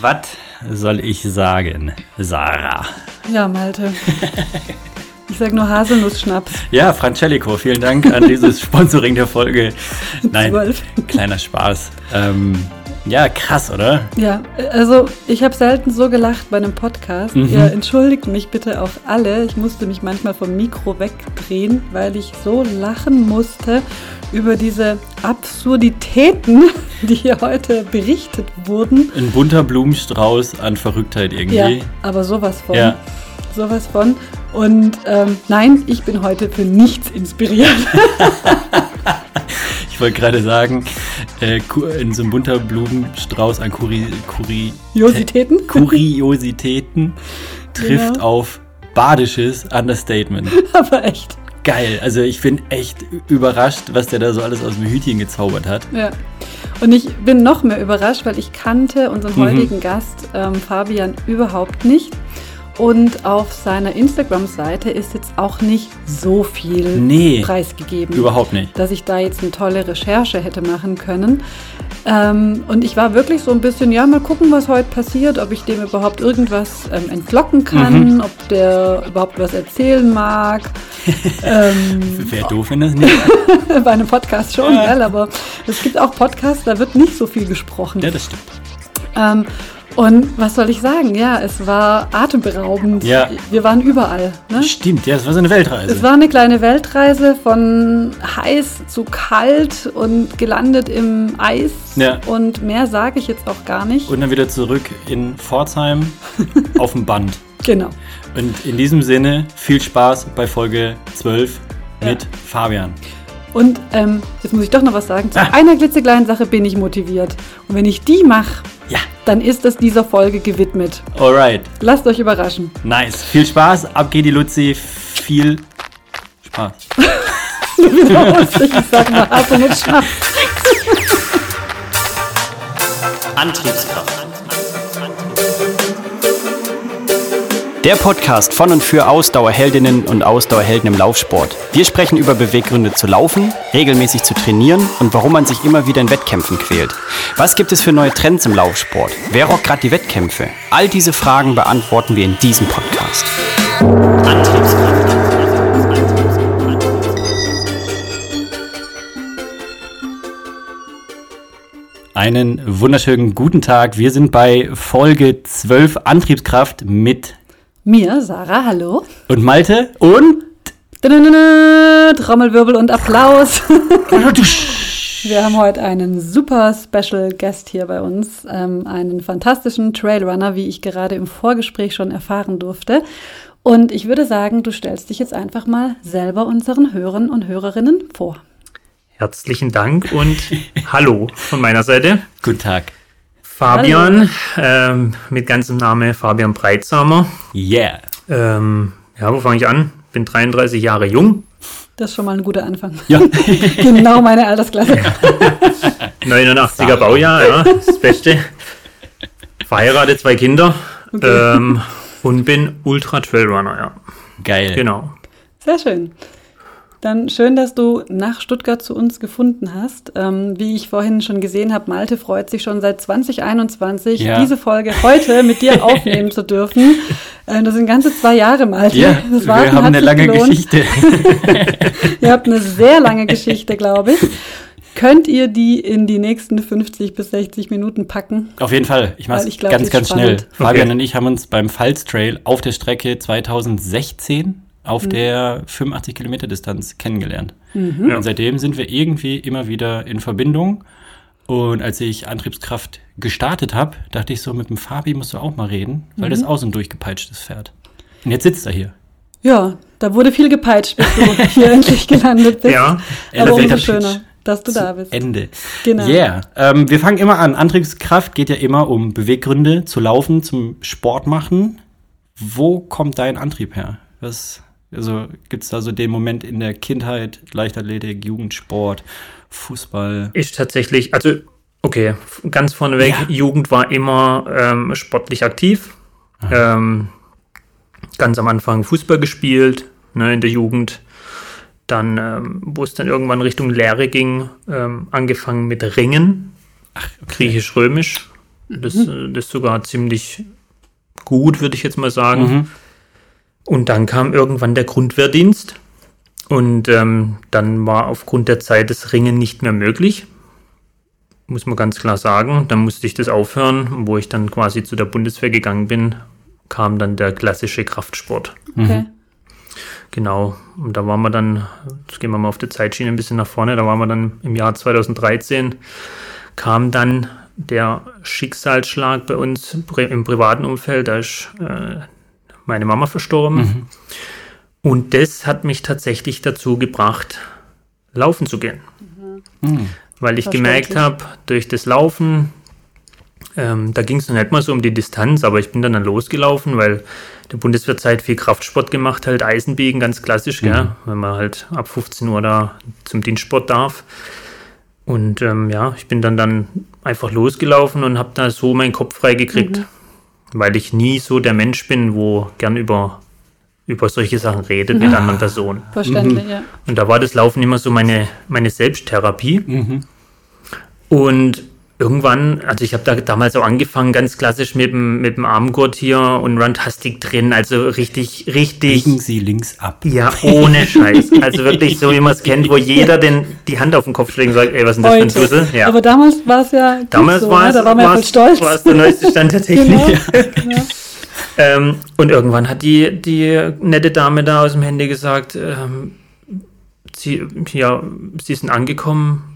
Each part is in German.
Was soll ich sagen, Sarah? Ja, Malte. Ich sag nur Haselnuss-Schnaps. Ja, Francelico, vielen Dank an dieses Sponsoring der Folge. Nein, 12. kleiner Spaß. Ähm, ja, krass, oder? Ja, also ich habe selten so gelacht bei einem Podcast. Mhm. Ihr entschuldigt mich bitte auf alle. Ich musste mich manchmal vom Mikro wegdrehen, weil ich so lachen musste über diese Absurditäten, die hier heute berichtet wurden. Ein bunter Blumenstrauß an Verrücktheit irgendwie. Ja, aber sowas von. Ja. Sowas von. Und ähm, nein, ich bin heute für nichts inspiriert. Ich wollte gerade sagen, äh, in so einem bunter Blumenstrauß an Kuri, Kuri, Jositäten? Kuriositäten trifft Genau. auf badisches Understatement. aber echt. Geil, also ich bin echt überrascht, was der da so alles aus dem Hütchen gezaubert hat. Ja. Und ich bin noch mehr überrascht, weil ich kannte unseren Mhm. heutigen Gast ähm, Fabian überhaupt nicht. Und auf seiner Instagram-Seite ist jetzt auch nicht so viel Nee. preisgegeben. Überhaupt nicht. Dass ich da jetzt eine tolle Recherche hätte machen können. Ähm, und ich war wirklich so ein bisschen, ja, mal gucken, was heute passiert, ob ich dem überhaupt irgendwas ähm, entlocken kann, Mhm. ob der überhaupt was erzählen mag. ähm, Wäre doof, wenn das nicht. bei einem Podcast schon, Ja. gell? aber es gibt auch Podcasts, da wird nicht so viel gesprochen. ja, das stimmt. Ähm, und was soll ich sagen? Ja, es war atemberaubend. Ja. Wir waren überall. Ne? Stimmt, ja, es war so eine Weltreise. Es war eine kleine Weltreise von heiß zu kalt und gelandet im Eis. Ja. Und mehr sage ich jetzt auch gar nicht. Und dann wieder zurück in Pforzheim auf dem Band. genau. Und in diesem Sinne, viel Spaß bei Folge 12 mit Ja. Fabian. Und ähm, jetzt muss ich doch noch was sagen. Zu Ah. einer klitzekleinen Sache bin ich motiviert. Und wenn ich die mache, Ja, dann ist es dieser Folge gewidmet. alright. Lasst euch überraschen. Nice. Viel Spaß. Ab geht die Luzi. Viel Spaß. Ich sag mal Haselnuss Schnaps. Antriebskraft. Der Podcast von und für Ausdauerheldinnen und Ausdauerhelden im Laufsport. Wir sprechen über Beweggründe zu laufen, regelmäßig zu trainieren und warum man sich immer wieder in Wettkämpfen quält. Was gibt es für neue Trends im Laufsport? Wer rockt gerade die Wettkämpfe? All diese Fragen beantworten wir in diesem Podcast. Antriebskraft. Einen wunderschönen guten Tag. Wir sind bei Folge 12 Antriebskraft mit Mir, Sarah, hallo. und Malte und Trommelwirbel und Applaus. Wir haben heute einen super Special Guest hier bei uns, ähm, einen fantastischen Trailrunner, wie ich gerade im Vorgespräch schon erfahren durfte. Und ich würde sagen, du stellst dich jetzt einfach mal selber unseren Hörern und Hörerinnen vor. Herzlichen Dank und hallo von meiner Seite. guten Tag. Fabian, ähm, mit ganzem Name Fabian Breitsamer. Yeah. Ähm, ja, wo fange ich an? Bin 33 Jahre jung, Das ist schon mal ein guter Anfang. Ja. genau meine Altersklasse. 89er Baujahr, ja, das Beste. Verheiratet, zwei Kinder ähm, und bin Ultra Trailrunner, ja. Geil. Genau. Sehr schön. Dann schön, dass du nach Stuttgart zu uns gefunden hast. Ähm, wie ich vorhin schon gesehen habe, Malte freut sich schon seit 2021, Ja. diese Folge heute mit dir aufnehmen zu dürfen. Äh, das sind ganze zwei Jahre, Malte. Ja, das wir haben eine lange gelohnt. Geschichte. Ihr habt eine sehr lange Geschichte, glaube ich. Könnt ihr die in die nächsten 50 bis 60 Minuten packen? Auf jeden Fall. Ich ich glaub, ganz, ganz schnell. spannend. Fabian Okay. und ich haben uns beim Pfalz Trail auf der Strecke 2016 Mhm. auf der 85 Kilometer Distanz kennengelernt. Mhm. Ja. Und seitdem sind wir irgendwie immer wieder in Verbindung. Und als ich Antriebskraft gestartet habe, dachte ich so, mit dem Fabi musst du auch mal reden, weil Mhm. das auch so ein durchgepeitschtes Pferd. Und jetzt sitzt er hier. Ja, da wurde viel gepeitscht, bis du hier endlich gelandet bist. Ja, Aber umso Pitch. schöner, dass du da bist. Ende. Genau. Yeah. Ähm, wir fangen immer an. Antriebskraft geht ja immer um Beweggründe zu laufen, zum Sport machen. Wo kommt dein Antrieb her? Was, also gibt's da so den Moment in der Kindheit, Leichtathletik, Jugendsport, Fußball? ist tatsächlich, also okay, ganz vorneweg, Ja. Jugend war immer ähm, sportlich aktiv. Ähm, ganz am Anfang Fußball gespielt, ne, in der Jugend. Dann, ähm, wo es dann irgendwann Richtung Lehre ging, ähm, angefangen mit Ringen, griechisch-römisch. Das, äh, das sogar ziemlich gut, würde ich jetzt mal sagen. Mhm. Und dann kam irgendwann der Grundwehrdienst. Und ähm, dann war aufgrund der Zeit das Ringen nicht mehr möglich. Muss man ganz klar sagen. Dann musste ich das aufhören. Wo ich dann quasi zu der Bundeswehr gegangen bin, kam dann der klassische Kraftsport. Okay. Genau. Und da waren wir dann, jetzt gehen wir mal auf der Zeitschiene ein bisschen nach vorne, da waren wir dann im Jahr 2013, kam dann der Schicksalsschlag bei uns im privaten Umfeld. Da ist äh, meine Mama verstorben. Und das hat mich tatsächlich dazu gebracht, laufen zu gehen. Weil ich gemerkt habe, durch das Laufen, ähm, da ging es noch nicht mal so um die Distanz, aber ich bin dann, dann losgelaufen, weil der Bundeswehrzeit viel Kraftsport gemacht, halt Eisenbiegen, ganz klassisch, gell? wenn man halt ab 15 Uhr da zum Dienstsport darf. Und ähm, ja, ich bin dann, dann einfach losgelaufen und habe da so meinen Kopf frei gekriegt, weil ich nie so der Mensch bin, wo gern über, über solche Sachen redet mit anderen Personen. Verständlich, ja. Und da war das Laufen immer so meine, meine Selbsttherapie. Mhm. Und irgendwann, also ich habe da damals auch angefangen, ganz klassisch mit dem, mit dem Armgurt hier und Runtastic drin, also richtig, richtig. Biegen Sie links ab. Ja, ohne Scheiß. Also wirklich so, wie man es kennt, wo jeder den, die Hand auf den Kopf schlägt und sagt, ey, was ist denn das für ein Dussel? Ja. Aber damals war es ja Damals so, war ne? es, da waren wir ja voll stolz. war es der neueste Stand der Technik. Genau. Ähm, und irgendwann hat die, die nette Dame da aus dem Handy gesagt, ähm, sie, ja, sie sind angekommen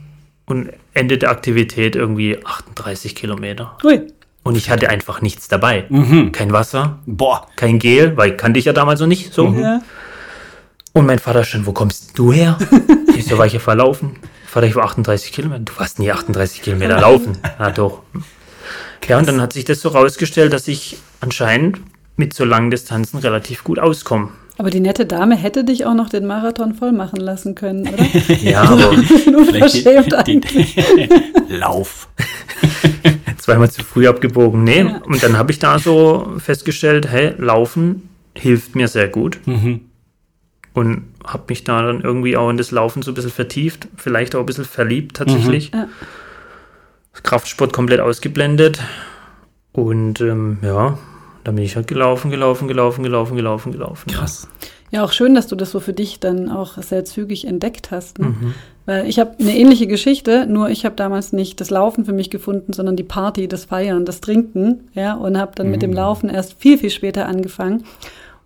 und Ende der Aktivität irgendwie 38 Kilometer. Ui. Und ich hatte einfach nichts dabei. Mhm. Kein Wasser, Boah. kein Gel, weil kannte ich ja damals noch nicht so. Ja. Und mein Vater schon, wo kommst du her? ich so, war ich ja verlaufen. Vater, ich war 38 Kilometer. Du warst nie 38 Kilometer laufen. Ja, doch. Ja, und dann hat sich das so rausgestellt, dass ich anscheinend mit so langen Distanzen relativ gut auskomme. Aber die nette Dame hätte dich auch noch den Marathon voll machen lassen können, oder? Ja, aber Unverschämt die- eigentlich. die- Lauf. zweimal zu früh abgebogen. Nee, Ja. und dann habe ich da so festgestellt, hey, Laufen hilft mir sehr gut. Mhm. Und habe mich da dann irgendwie auch in das Laufen so ein bisschen vertieft, vielleicht auch ein bisschen verliebt tatsächlich. Ja. Kraftsport komplett ausgeblendet. Und ähm, ja, dann bin ich halt gelaufen, gelaufen, gelaufen, gelaufen, gelaufen, gelaufen. Krass. Ja, auch schön, dass du das so für dich dann auch sehr zügig entdeckt hast. Ne? Mhm. Weil ich habe eine ähnliche Geschichte, nur ich habe damals nicht das Laufen für mich gefunden, sondern die Party, das Feiern, das Trinken, ja, und habe dann mit dem Laufen erst viel, viel später angefangen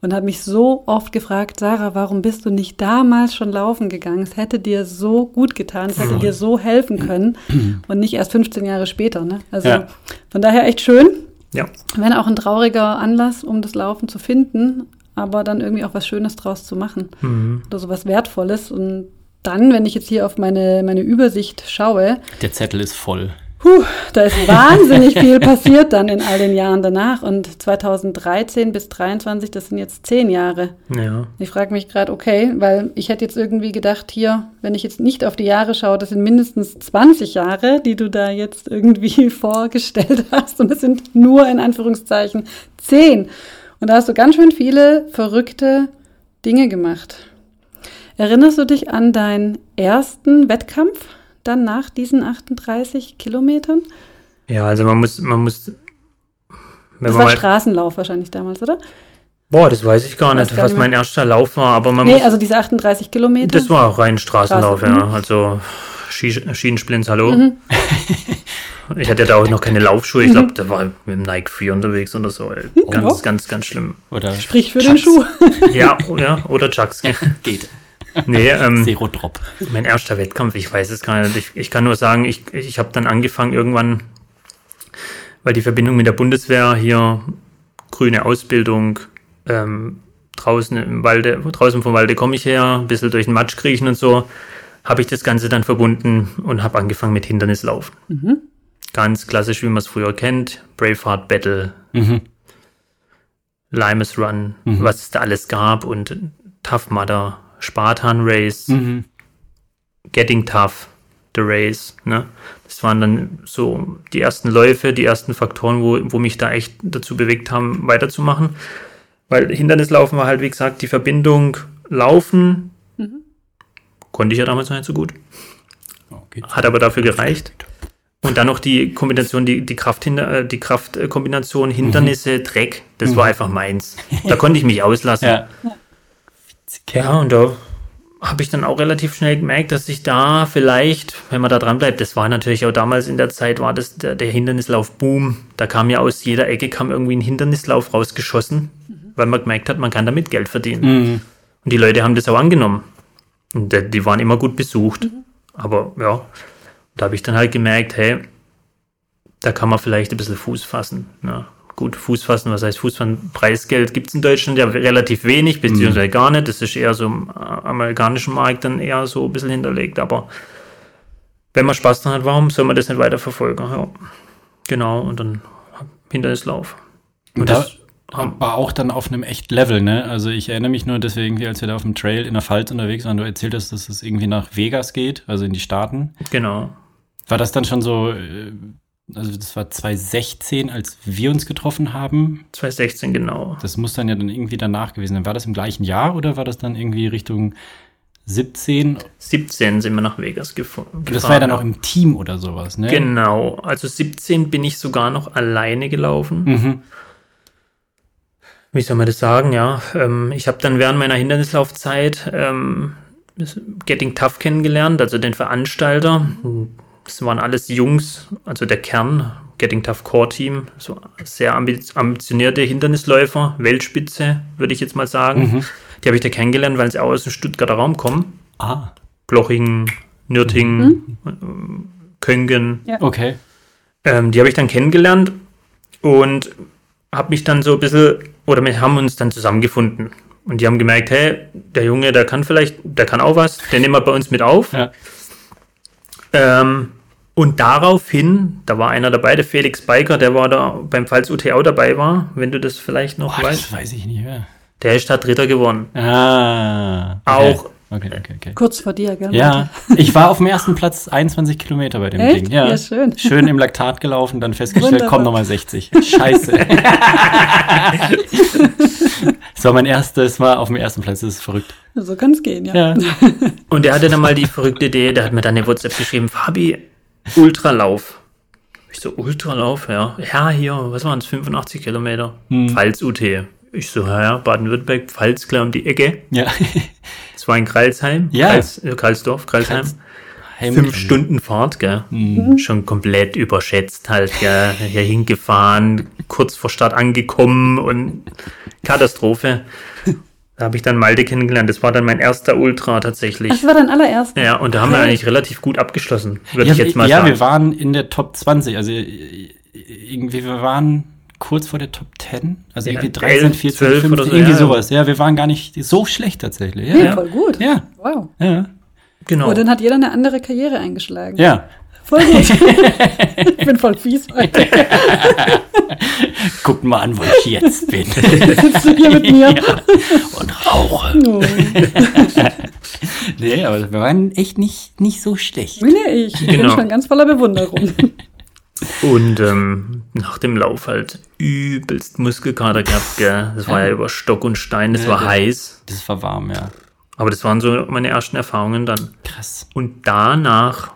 und habe mich so oft gefragt, Sarah, warum bist du nicht damals schon laufen gegangen? Es hätte dir so gut getan, es hätte dir so helfen können und nicht erst 15 Jahre später. Ne? Also Ja. von daher echt schön, Ja, wenn auch ein trauriger Anlass, um das Laufen zu finden, aber dann irgendwie auch was Schönes draus zu machen mhm. oder so was Wertvolles. Und dann, wenn ich jetzt hier auf meine, meine Übersicht schaue, Der Zettel ist voll. Puh, da ist wahnsinnig viel passiert dann in all den Jahren danach. Und 2013 bis 2023, das sind jetzt zehn Jahre. ja. Ich frage mich gerade, okay, weil ich hätte jetzt irgendwie gedacht, hier, wenn ich jetzt nicht auf die Jahre schaue, das sind mindestens 20 Jahre, die du da jetzt irgendwie vorgestellt hast. Und es sind nur in Anführungszeichen 10. Und da hast du ganz schön viele verrückte Dinge gemacht. Erinnerst du dich an deinen ersten Wettkampf dann nach diesen 38 Kilometern? Ja, also man muss, man muss. Das war mal, Straßenlauf wahrscheinlich damals, oder? boah, das weiß ich gar Weiß nicht, gar was nicht mein erster Lauf war, aber man Nee, muss. also diese 38 Kilometer. das war rein Straßenlauf, Straßen, ja. Also Ski- Schienensplints, hallo. Mhm. Ich hatte da auch noch keine Laufschuhe. Ich glaube, da war mit dem Nike Free unterwegs oder so. Ey. Ganz, Ja. ganz, ganz schlimm. Oder Sprich für den Schuh. Ja, ja oder Chucks. geht. Nee, ähm, Zero Drop. Mein erster Wettkampf, ich weiß es gar nicht. Ich, ich kann nur sagen, ich, ich habe dann angefangen irgendwann, weil die Verbindung mit der Bundeswehr hier grüne Ausbildung, ähm, draußen im Walde, draußen vom Walde komme ich her, ein bisschen durch den Matsch kriechen und so, habe ich das Ganze dann verbunden und habe angefangen mit Hindernislaufen. Ganz klassisch, wie man es früher kennt. Braveheart Battle, Mhm. Limes Run, was es da alles gab und Tough Mudder, Spartan Race, Mhm. Getting Tough, The Race. Ne? Das waren dann so die ersten Läufe, die ersten Faktoren, wo, wo mich da echt dazu bewegt haben, weiterzumachen. Weil Hindernislaufen war halt, wie gesagt, die Verbindung Laufen. Konnte ich ja damals noch nicht so gut. Okay. Hat aber dafür gereicht. Und dann noch die Kombination, die, die, Kraft äh, die Kraftkombination Hindernisse, mhm. Dreck, das mhm. war einfach meins. Da konnte ich mich auslassen. Ja, ja und da habe ich dann auch relativ schnell gemerkt, dass ich da vielleicht, wenn man da dran bleibt, das war natürlich auch damals in der Zeit, war das der, der Hindernislauf Boom. Da kam ja aus jeder Ecke kam irgendwie ein Hindernislauf rausgeschossen, mhm. weil man gemerkt hat, man kann damit Geld verdienen. Mhm. Und die Leute haben das auch angenommen. Und die waren immer gut besucht. Mhm. Aber ja, da habe ich dann halt gemerkt, hey, da kann man vielleicht ein bisschen Fuß fassen. Ne? Gut, Fuß fassen, was heißt Fuß fassen? Preisgeld gibt es in Deutschland ja relativ wenig, beziehungsweise mhm. gar nicht. Das ist eher so im äh, amerikanischen Markt dann eher so ein bisschen hinterlegt. Aber wenn man Spaß dran hat, warum soll man das nicht weiter verfolgen? Ja. Genau, und dann Hindernislauf. Und, und das war auch dann auf einem echt Level, ne? Also ich erinnere mich nur deswegen, als wir da auf dem Trail in der Pfalz unterwegs waren, du erzählt hast, dass es irgendwie nach Vegas geht, also in die Staaten. Genau. War das dann schon so, äh, also das war 2016, als wir uns getroffen haben? 2016, genau. Das muss dann ja dann irgendwie danach gewesen sein. War das im gleichen Jahr oder war das dann irgendwie Richtung 17? 17 sind wir nach Vegas gefahren. Das war ja dann auch im Team oder sowas, ne? Genau. Also 17 bin ich sogar noch alleine gelaufen. Mhm wie soll man das sagen, ja. Ähm, ich habe dann während meiner Hindernislaufzeit ähm, Getting Tough kennengelernt, also den Veranstalter. Das waren alles Jungs, also der Kern, Getting Tough Core Team, so sehr ambitionierte Hindernisläufer, Weltspitze, würde ich jetzt mal sagen. Mhm. Die habe ich da kennengelernt, weil sie auch aus dem Stuttgarter Raum kommen. Ah. Blochingen, Nürtingen, mhm. Köngen. Ja. Okay. Ähm, die habe ich dann kennengelernt und habe mich dann so ein bisschen, oder wir haben uns dann zusammengefunden. Und die haben gemerkt, hey, der Junge, der kann vielleicht, der kann auch was, den nehmen wir bei uns mit auf. Ja. Ähm, und daraufhin, da war einer dabei, der Felix Biker, der war da beim Pfalz UTO dabei war, wenn du das vielleicht noch Boah, weißt. Das weiß ich nicht mehr. Der ist da Dritter geworden. Ah. Okay. Auch Okay, okay, okay. Kurz vor dir, gell? Ja, ich war auf dem ersten Platz 21 Kilometer bei dem Echt? Ding. Ja. ja, schön. Schön im Laktat gelaufen, dann festgestellt, Wunderbar. komm nochmal 60. Scheiße. das war mein erstes Mal auf dem ersten Platz, das ist verrückt. So kann es gehen, ja. ja. Und er hatte dann mal die verrückte Idee, der hat mir dann eine WhatsApp geschrieben, Fabi, Ultralauf. Ich so, Ultralauf, ja. Ja, hier, was waren es, 85 Kilometer. Hm. Pfalz-UT. Ich so, ja, Baden-Württemberg, Pfalz, klar um die Ecke. Ja. Es war in Kreilsheim. Ja. Kreils, äh, Karlsdorf, Kreilsheim. Kreils Fünf Stunden Fahrt, gell? Mhm. Schon komplett überschätzt halt, gell? Hier hingefahren, kurz vor Start angekommen und Katastrophe. Da habe ich dann Malte kennengelernt. Das war dann mein erster Ultra tatsächlich. Das war dein allererster? Ja, und da haben wir eigentlich relativ gut abgeschlossen, würde ja, ich jetzt mal ja, sagen. Ja, wir waren in der Top 20. Also irgendwie, wir waren kurz vor der Top 10. Also irgendwie 13, 14, 12 15, oder so, irgendwie ja. sowas. Ja, wir waren gar nicht so schlecht tatsächlich. Ja, ja. voll gut. Ja. Wow. Ja. Genau. Oh, dann hat jeder eine andere Karriere eingeschlagen. Ja. Voll gut. ich bin voll fies heute. Guck mal an, wo ich jetzt bin. Sitzt du hier mit mir? Ja. Und rauche. Oh. nee, aber wir waren echt nicht, nicht so schlecht. Nee, ich genau. bin schon ganz voller Bewunderung. Und ähm, nach dem Lauf halt übelst Muskelkater gehabt, gell? Das war ja, ja über Stock und Stein, das ja, war das, heiß. Das war warm, ja. Aber das waren so meine ersten Erfahrungen dann. Krass. Und danach,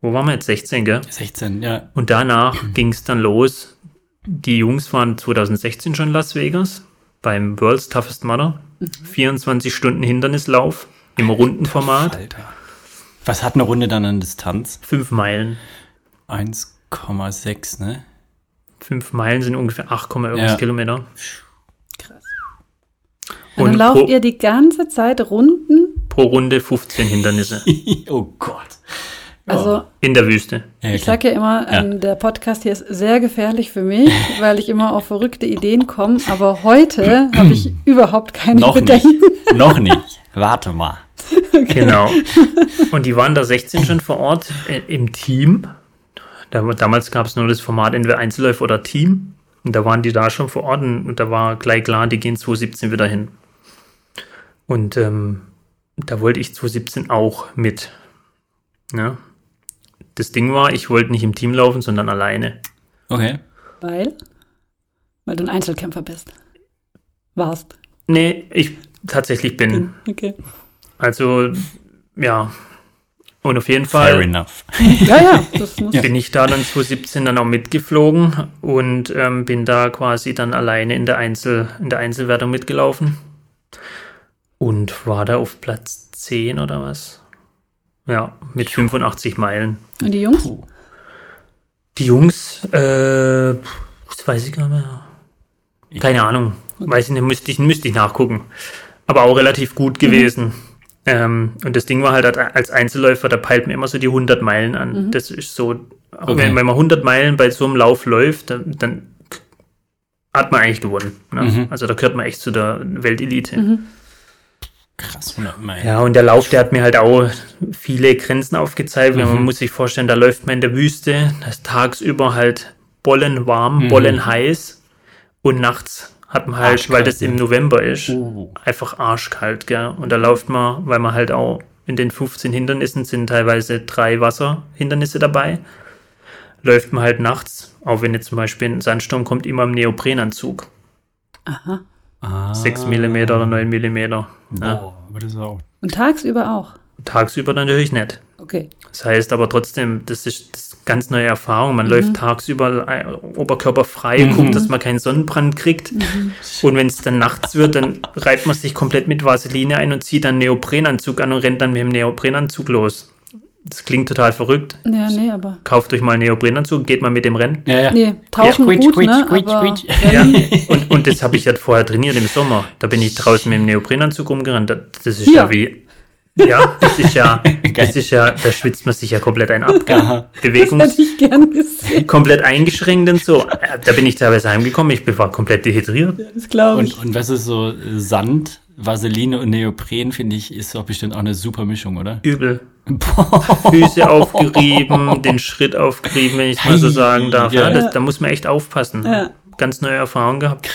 wo waren wir jetzt? 16, gell? 16, ja. Und danach ging es dann los. Die Jungs waren 2016 schon in Las Vegas beim World's Toughest Mudder. Mhm. 24 Stunden Hindernislauf im Rundenformat. Alter. Was hat eine Runde dann an Distanz? Fünf Meilen. 1,6, ne? Fünf Meilen sind ungefähr 8, irgendwas ja. Kilometer. Krass. Und, dann lauft pro, ihr die ganze Zeit Runden? Pro Runde 15 Hindernisse. oh Gott. Also in der Wüste. Ja, ich sage ja immer, ja. Ähm, der Podcast hier ist sehr gefährlich für mich, weil ich immer auf verrückte Ideen komme. Aber heute habe ich überhaupt keine Noch Bedenken. Nicht. Noch nicht. Warte mal. Okay. Genau. Und die waren da 16 schon vor Ort äh, im Team damals gab es nur das Format entweder Einzelläufer oder Team. Und da waren die da schon vor Ort und da war gleich klar, die gehen 2017 wieder hin. Und ähm, da wollte ich 2017 auch mit. Ja. Das Ding war, ich wollte nicht im Team laufen, sondern alleine. Okay. Weil? Weil du ein Einzelkämpfer bist. Warst. Nee, ich tatsächlich bin. Okay. Also, ja, Und auf jeden Fall Fair enough. Ja, ja, das muss. bin ich da dann 2017 dann auch mitgeflogen und ähm, bin da quasi dann alleine in der, Einzel, in der Einzelwertung mitgelaufen. Und war da auf Platz 10 oder was? Ja, mit 85 Meilen. Und die Jungs? Die Jungs, äh, das weiß ich gar nicht mehr. Keine Ahnung. Weiß ich nicht, müsste ich, müsste ich nachgucken. Aber auch relativ gut gewesen. Ähm, und das Ding war halt als Einzelläufer, da peilt man immer so die 100 Meilen an. Das ist so, Okay. wenn, wenn man 100 Meilen bei so einem Lauf läuft, dann, dann hat man eigentlich gewonnen. Ne? Also da gehört man echt zu der Weltelite. Krass, 100 Meilen. Ja, und der Lauf, der hat mir halt auch viele Grenzen aufgezeigt. weil Man muss sich vorstellen, da läuft man in der Wüste, da ist tagsüber halt bollenwarm, bollenheiß und nachts hat man halt, Arschkalt, weil das im ja. November ist, Oh. einfach arschkalt, gell. Und da läuft man, weil man halt auch in den 15 Hindernissen sind teilweise drei Wasserhindernisse dabei, läuft man halt nachts, auch wenn jetzt zum Beispiel ein Sandsturm kommt, immer im Neoprenanzug. Aha. Ah. 6 mm oder 9 mm. Ja. Boah, aber das ist auch. Und tagsüber auch. Tagsüber natürlich nicht. Okay. Das heißt aber trotzdem, das ist, das ist ganz neue Erfahrung. Man läuft tagsüber äh, oberkörperfrei, guckt, dass man keinen Sonnenbrand kriegt. Und wenn es dann nachts wird, dann reibt man sich komplett mit Vaseline ein und zieht dann einen Neoprenanzug an und rennt dann mit dem Neoprenanzug los. Das klingt total verrückt. Ja, nee, aber. Kauft euch mal einen Neoprenanzug, geht mal mit dem Rennen. Ja, ja. Nee, tauschen Ja, gut, quietsch, ne? quietsch, aber quietsch, Ja, und, und das habe ich ja vorher trainiert im Sommer. Da bin ich draußen mit dem Neoprenanzug rumgerannt. Das das ist ja, Hier. wie. Ja, das ist ja, das ist ja, da schwitzt man sich ja komplett ein ab. Aha. Bewegungs hätte ich gern gesehen. komplett eingeschränkt und so. Äh, Da bin ich teilweise heimgekommen, ich war komplett dehydriert. Das glaube ich. Und, und was ist so Sand, Vaseline und Neopren, finde ich, ist doch bestimmt auch eine super Mischung, oder? Übel. Füße aufgerieben, den Schritt aufgerieben, wenn ich mal so sagen darf. ja. Ja, das, da muss man echt aufpassen. Ja. Ganz neue Erfahrung gehabt.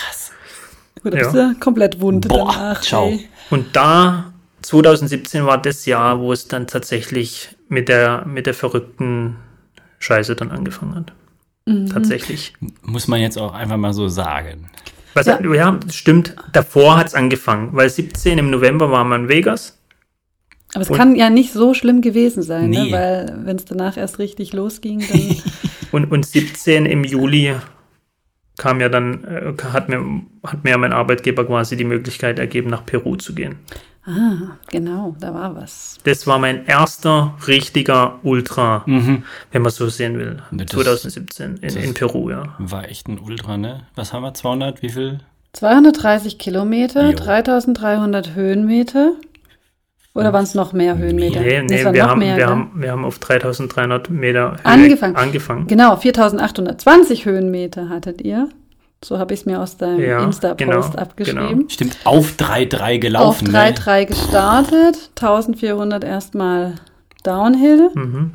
Gut, da ja. bist du komplett wund Boah, danach. ciao. ey. Und da, 2017 war das Jahr, wo es dann tatsächlich mit der, mit der verrückten Scheiße dann angefangen hat. Tatsächlich. Muss man jetzt auch einfach mal so sagen. Was, Ja. ja. stimmt. Davor hat es angefangen, weil 17 im November waren wir in Vegas. Aber es kann ja nicht so schlimm gewesen sein, Nee. ne? weil wenn es danach erst richtig losging, dann. Und, und 17 im Juli kam ja dann, äh, hat mir, hat mir ja mein Arbeitgeber quasi die Möglichkeit ergeben, nach Peru zu gehen. Ah, genau, da war was. Das war mein erster richtiger Ultra, wenn man so sehen will. Das- 2017 in, in Peru, ja. War echt ein Ultra, ne? Was haben wir? 200? Wie viel? 230 Kilometer, Jo. 3300 Höhenmeter. Oder waren es noch mehr Höhenmeter? Nee, es nee, waren wir, noch haben, mehr, wir, gell? haben, wir haben auf 3300 Meter Höhe Angefangen. angefangen. Genau, 4820 Höhenmeter hattet ihr. So habe ich es mir aus deinem Ja, Insta-Post genau, abgeschrieben. Stimmt, auf 3-3 gelaufen, Auf ne? 3,3 gestartet, 1400 erstmal Downhill Mhm,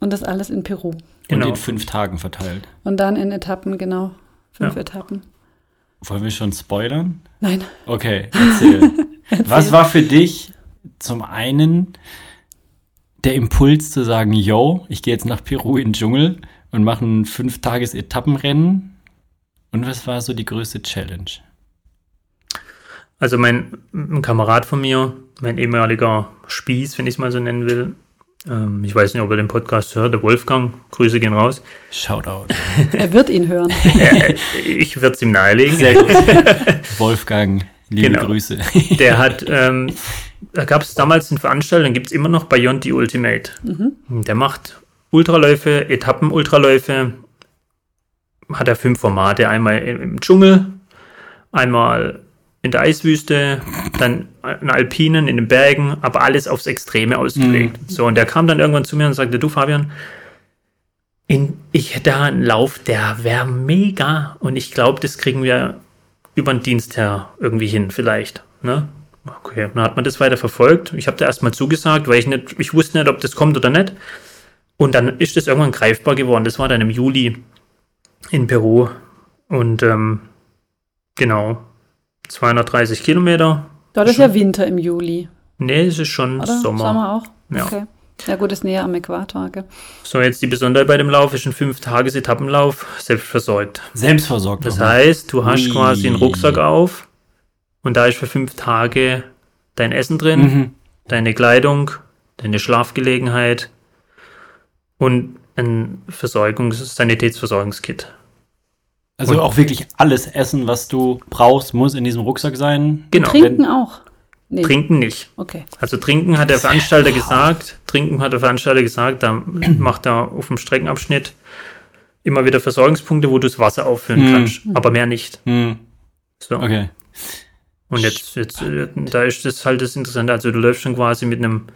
und das alles in Peru. Und genau. in fünf Tagen verteilt. Und dann in Etappen, genau. Fünf Ja. Etappen. Wollen wir schon spoilern? Nein. Okay, erzähl. Was war für dich zum einen der Impuls zu sagen, yo, ich gehe jetzt nach Peru in den Dschungel und mache ein Fünf-Tages-Etappenrennen? Und was war so die größte Challenge? Also mein ein Kamerad von mir, mein ehemaliger Spieß, wenn ich es mal so nennen will, ähm, ich weiß nicht, ob er den Podcast hört, der Wolfgang, Grüße gehen raus. Shoutout. Er wird ihn hören. Ich würde es ihm nahelegen. Sehr gut. Wolfgang, liebe Genau. Grüße. Der hat, ähm, da gab es damals eine Veranstaltung, gibt es immer noch Beyond the Ultimate. Der macht Ultraläufe, Etappen-Ultraläufe, hat er fünf Formate, einmal im Dschungel, einmal in der Eiswüste, dann in Alpinen, in den Bergen, aber alles aufs Extreme ausgelegt. So, und der kam dann irgendwann zu mir und sagte, du Fabian, in, ich hätte da einen Lauf, der wäre mega und ich glaube, das kriegen wir über den Dienst her irgendwie hin, vielleicht. Ne? Okay, dann hat man das weiter verfolgt. Ich habe da erstmal zugesagt, weil ich nicht, ich wusste nicht, ob das kommt oder nicht. Und dann ist das irgendwann greifbar geworden. Das war dann im Juli in Peru. Und ähm, genau, 230 Kilometer. Dort ist ja Winter im Juli, Nee, es ist schon oder? Sommer. Sommer auch? Ja. Okay. Ja gut, ist näher am Äquator. Gell? So, jetzt die Besonderheit bei dem Lauf ist ein 5-Tages-Etappenlauf, selbstversorgt. Selbstversorgt. Das nochmal. heißt, du hast Ui. quasi einen Rucksack auf und da ist für fünf Tage dein Essen drin, Mhm. deine Kleidung, deine Schlafgelegenheit und ein Versorgungs-, Sanitätsversorgungskit. Also Und- auch wirklich alles Essen, was du brauchst, muss in diesem Rucksack sein. Genau. Trinken auch. Nee. Trinken nicht. Okay. Also trinken hat der Veranstalter gesagt, trinken hat der Veranstalter gesagt, da macht er auf dem Streckenabschnitt immer wieder Versorgungspunkte, wo du das Wasser auffüllen Mhm. kannst, aber mehr nicht. Hm, So. okay. Und jetzt, jetzt äh, da ist das halt das Interessante, also du läufst schon quasi mit einem,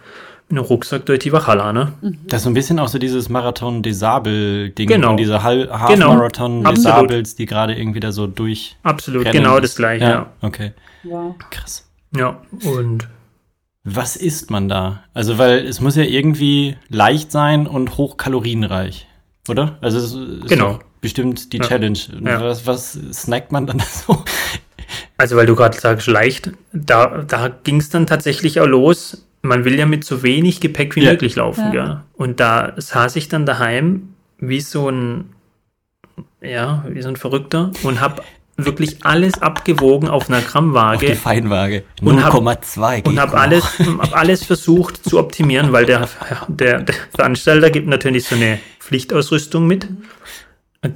mit einem Rucksack durch die Wachala, ne? Das ist so ein bisschen auch so dieses Marathon des Sabel-Ding Genau. und diese Genau. Half-Marathon des Absolut. Sabels, die gerade irgendwie da so durch. Absolut, genau das gleiche, ja. Okay, Wow. krass. Ja, und Was isst man da? Also, weil es muss ja irgendwie leicht sein und hochkalorienreich, oder? Also, es ist Genau. bestimmt die Ja. Challenge. Ja. Was, was snackt man dann so? Also, weil du gerade sagst, leicht, da, da ging es dann tatsächlich auch los. Man will ja mit so wenig Gepäck wie Ja. möglich laufen, Ja. gell? Und da saß ich dann daheim wie so ein, ja, wie so ein Verrückter und hab wirklich alles abgewogen auf einer Auf die Grammwaage Feinwaage. Und hab- 0,2 geht und habe noch. alles, hab alles versucht zu optimieren, weil der, der, der Veranstalter gibt natürlich so eine Pflichtausrüstung mit.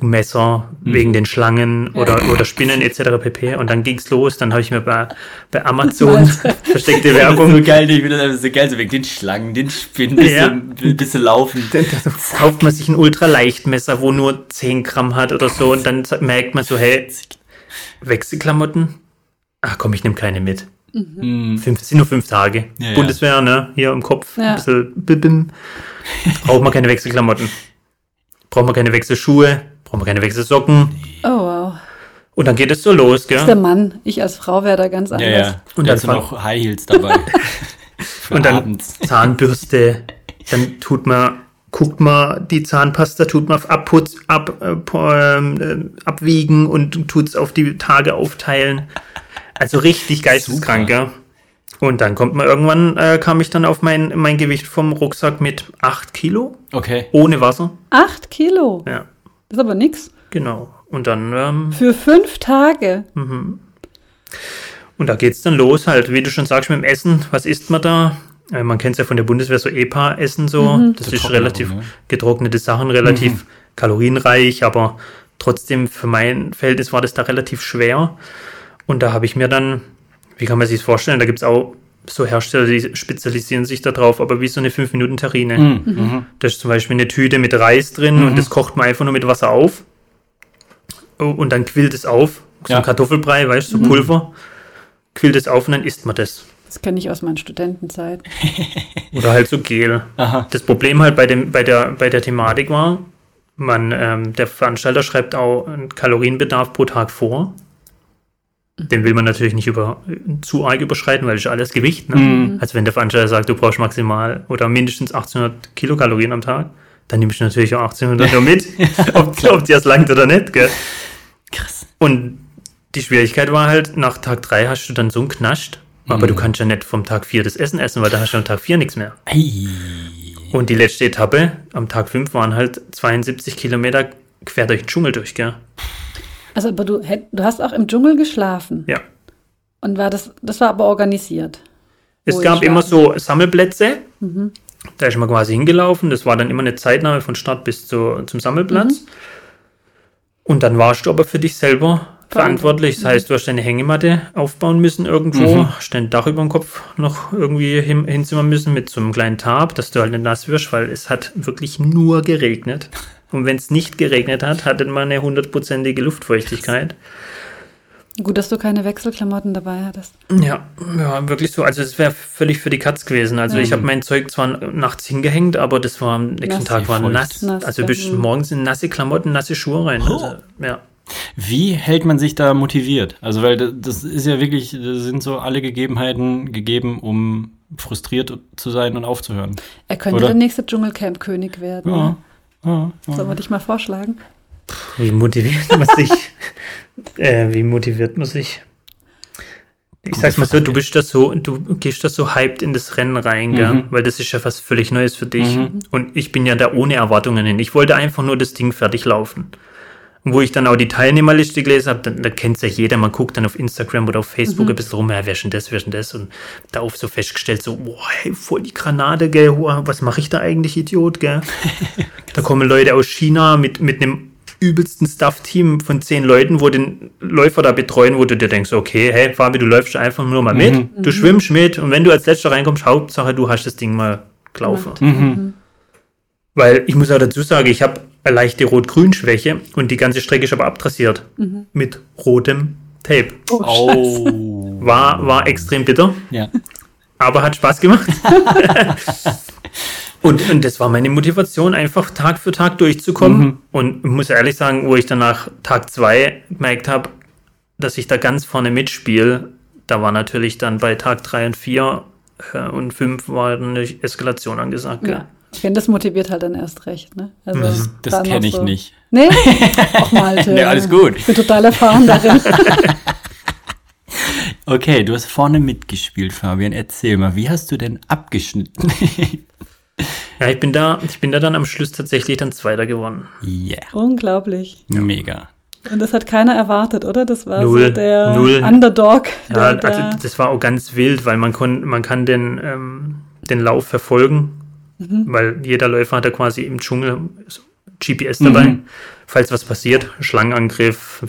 Messer wegen den Schlangen oder, oder Spinnen etc. pp. Und dann ging's los. Dann habe ich mir bei, bei Amazon versteckte Das ist Werbung so geil, ich finde das so geil, so wegen den Schlangen, den Spinnen, bisschen, bisschen laufen. kauft man sich ein Ultraleichtmesser, wo nur 10 Gramm hat oder so. Und dann merkt man so, hey, Wechselklamotten? Ach komm, ich nehme keine mit. Hm. Fünf, es sind nur fünf Tage. Ja, ja. Bundeswehr, ne? Hier im Kopf. Ja. Ein bisschen bibim. Braucht man keine Wechselklamotten. Braucht man keine Wechselschuhe. Braucht man keine Wechselsocken. Oh, wow. Und dann geht es so los, Das ist der gell? Mann. Ich als Frau wäre da ganz Ja, anders. ja. Und Und dann sind noch High Heels dabei. Und dann abends. Zahnbürste. Dann tut man, guckt man die Zahnpasta, tut man auf Abputz, ab, äh, ähm, äh, abwiegen und tut es auf die Tage aufteilen. Also richtig geisteskrank, gell? Und dann kommt man irgendwann, äh, kam ich dann auf mein, mein Gewicht vom Rucksack mit 8 Kilo Okay. ohne Wasser. Acht Kilo. Ja, ist aber nix. genau. Und dann, ähm, Für fünf Tage. und da geht's dann los, halt, wie du schon sagst, mit dem Essen. Was isst man da? Äh, man kennt es ja von der Bundeswehr, so EPA-Essen so. Das So ist relativ ne? getrocknete Sachen, relativ kalorienreich, aber trotzdem für mein Verhältnis war das da relativ schwer. Und da habe ich mir dann, wie kann man sich das vorstellen, da gibt's auch so Hersteller, die spezialisieren sich da drauf, aber wie so eine 5-Minuten-Terrine. Mhm. Mhm. Da ist zum Beispiel eine Tüte mit Reis drin und das kocht man einfach nur mit Wasser auf. Oh, Und dann quillt es auf. So Ja. ein Kartoffelbrei, weißt du, so Pulver. Quillt es auf und dann isst man das. Das kenne ich aus meinen Studentenzeiten. Oder halt so Gel. Aha. Das Problem halt bei, dem, bei, der, bei der Thematik war, man, ähm, der Veranstalter schreibt auch einen Kalorienbedarf pro Tag vor. Den will man natürlich nicht über, zu arg überschreiten, weil das ist alles Gewicht. Ne? Also wenn der Veranstalter sagt, du brauchst maximal oder mindestens 1800 Kilokalorien am Tag, dann nimmst du natürlich auch 1800 nur mit, ob, ob dir das langt oder nicht. Gell? Krass. Und die Schwierigkeit war halt, nach Tag 3 hast du dann so einen Knascht, aber du kannst ja nicht vom Tag 4 das Essen essen, weil da hast du am Tag 4 nichts mehr. Ei. Und die letzte Etappe am Tag 5 waren halt 72 Kilometer quer durch den Dschungel durch, gell? Also, aber du, du hast auch im Dschungel geschlafen. Ja. Und war das, das war aber organisiert. Es gab immer so Sammelplätze. Da ist man quasi hingelaufen. Das war dann immer eine Zeitnahme von Start bis zu, zum Sammelplatz. Und dann warst du aber für dich selber verantwortlich. Das heißt, du hast deine Hängematte aufbauen müssen irgendwo, hast dein Dach über dem Kopf noch irgendwie hin, hinzimmern müssen mit so einem kleinen Tarp, dass du halt nicht nass wirst, weil es hat wirklich nur geregnet. Und wenn es nicht geregnet hat, hatte man eine hundertprozentige Luftfeuchtigkeit. Gut, dass du keine Wechselklamotten dabei hattest. Ja, ja, wirklich so. Also es wäre völlig für die Katz gewesen. Also ich habe mein Zeug zwar nachts hingehängt, aber das war am nächsten Nass. Tag war nass. Nass, Also bist mhm. morgens in nasse Klamotten, nasse Schuhe rein. Also, ja. Wie hält man sich da motiviert? Also, weil das- ist ja wirklich, das sind so alle Gegebenheiten gegeben, um frustriert zu sein und aufzuhören. Er könnte Oder? der nächste Dschungelcamp-König werden. Ja. Ja, ja. Sollen wir dich mal vorschlagen? Wie motiviert man sich? äh, wie motiviert man sich? Ich sag's mal so, du bist da so, du gehst da so hyped in das Rennen rein, gell? Mhm. weil das ist ja was völlig Neues für dich. Mhm. Und ich bin ja da ohne Erwartungen hin. Ich wollte einfach nur das Ding fertig laufen. Wo ich dann auch die Teilnehmerliste gelesen habe, dann, da kennt ja jeder, man guckt dann auf Instagram oder auf Facebook ein bisschen rum, ja, wer ist denn das, wer ist denn das? Und da auf so festgestellt, so, boah, hey, voll die Granate, gell, was mache ich da eigentlich, Idiot, gell? da kommen Leute aus China mit, mit einem übelsten Staff-Team von zehn Leuten, wo den Läufer da betreuen, wo du dir denkst, okay, hey, Fabi, du läufst einfach nur mal mit, du schwimmst mit und wenn du als Letzter reinkommst, Hauptsache, du hast das Ding mal gelaufen. Mhm. Weil ich muss auch dazu sagen, ich habe eine leichte Rot-Grün-Schwäche und die ganze Strecke ist aber abtrassiert mit rotem Tape. Oh. War, war extrem bitter, Ja. aber hat Spaß gemacht. und, und das war meine Motivation, einfach Tag für Tag durchzukommen. Und ich muss ehrlich sagen, wo ich danach Tag zwei gemerkt habe, dass ich da ganz vorne mitspiele, da war natürlich dann bei Tag drei und vier äh, und fünf war eine Eskalation angesagt. Ja. Ich finde, das motiviert halt dann erst recht. Ne? Also Das, das noch kenne ich so- nicht. Nee? Ach, Malte. Nee, alles gut. Ich bin total erfahren darin. Okay, du hast vorne mitgespielt, Fabian. Erzähl mal, wie hast du denn abgeschnitten? Ja, ich bin da, ich bin da dann am Schluss tatsächlich dann Zweiter geworden. yeah. Unglaublich. Mega. Und das hat keiner erwartet, oder? Das war so Null. der Null. Underdog. Ja, der, der, also das war auch ganz wild, weil man, kon, man kann den, ähm, den Lauf verfolgen, weil jeder Läufer hat ja quasi im Dschungel so GPS dabei. Mhm. Falls was passiert, Schlangenangriff,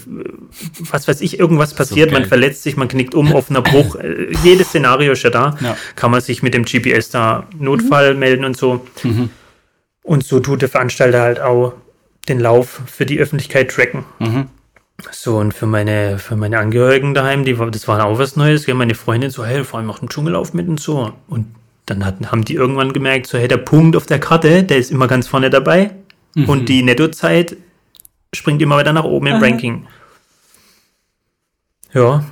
was weiß ich, irgendwas passiert, man geil. verletzt sich, man knickt um, offener Bruch, jedes Szenario ist ja da, Ja. kann man sich mit dem GPS da Notfall melden und so. Mhm. Und so tut der Veranstalter halt auch den Lauf für die Öffentlichkeit tracken. Mhm. So, und für meine, für meine Angehörigen daheim, die, das war auch was Neues. gell, Meine Freundin so, hey, vor allem macht einen Dschungellauf mit und so. Und dann hatten, haben die irgendwann gemerkt, so, hey, der Punkt auf der Karte, der ist immer ganz vorne dabei. Und die Nettozeit springt immer weiter nach oben im Aha. Ranking. Ja,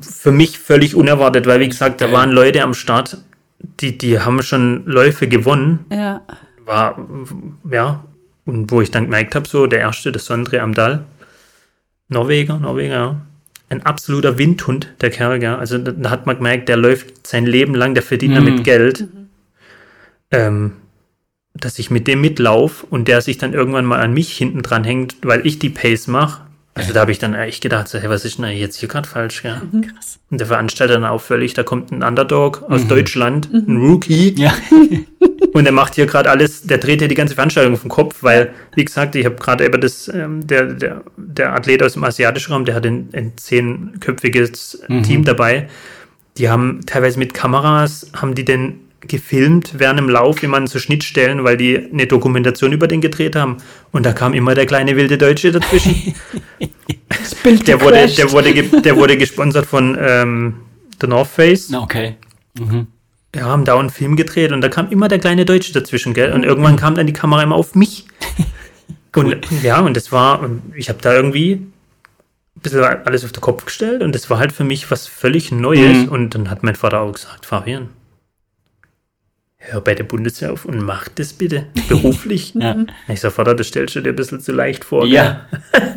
für mich völlig unerwartet, weil, wie gesagt, da waren Leute am Start, die, die haben schon Läufe gewonnen ja. war, ja, und wo ich dann gemerkt habe, so der erste, das Sondre Amdal, Norweger, Norweger, ja. Ein absoluter Windhund, der Kerl, ja. Also da, hat man gemerkt, der läuft sein Leben lang, der verdient Mhm. damit Geld. Ähm, dass ich mit dem mitlauf und der sich dann irgendwann mal an mich hinten dran hängt, weil ich die Pace mache. Also da habe ich dann echt gedacht, so, hey, was ist denn jetzt hier gerade falsch, ja? Krass. Und der Veranstalter dann auch völlig, da kommt ein Underdog aus Deutschland, ein Rookie, Ja. und er macht hier gerade alles, der dreht hier die ganze Veranstaltung vom Kopf, weil, wie gesagt, ich habe gerade über das, ähm, der, der, der Athlet aus dem asiatischen Raum, der hat ein, ein zehnköpfiges Team dabei. Die haben teilweise mit Kameras, haben die denn gefilmt während dem Lauf, jemanden zu Schnittstellen, weil die eine Dokumentation über den gedreht haben. Und da kam immer der kleine wilde Deutsche dazwischen. Das Bild der, wurde, der, wurde, der wurde gesponsert von ähm, The North Face. Okay. Mhm. Wir haben da einen Film gedreht und da kam immer der kleine Deutsche dazwischen, gell? Und irgendwann kam dann die Kamera immer auf mich. Und ja, und das war, und ich habe da irgendwie ein bisschen alles auf den Kopf gestellt und das war halt für mich was völlig Neues. Mhm. Und dann hat mein Vater auch gesagt, Fabian, hör bei der Bundeswehr auf und mach das bitte beruflich. Ja. Ich sag, Vater, das stellst du dir ein bisschen zu leicht vor. gell? Ja.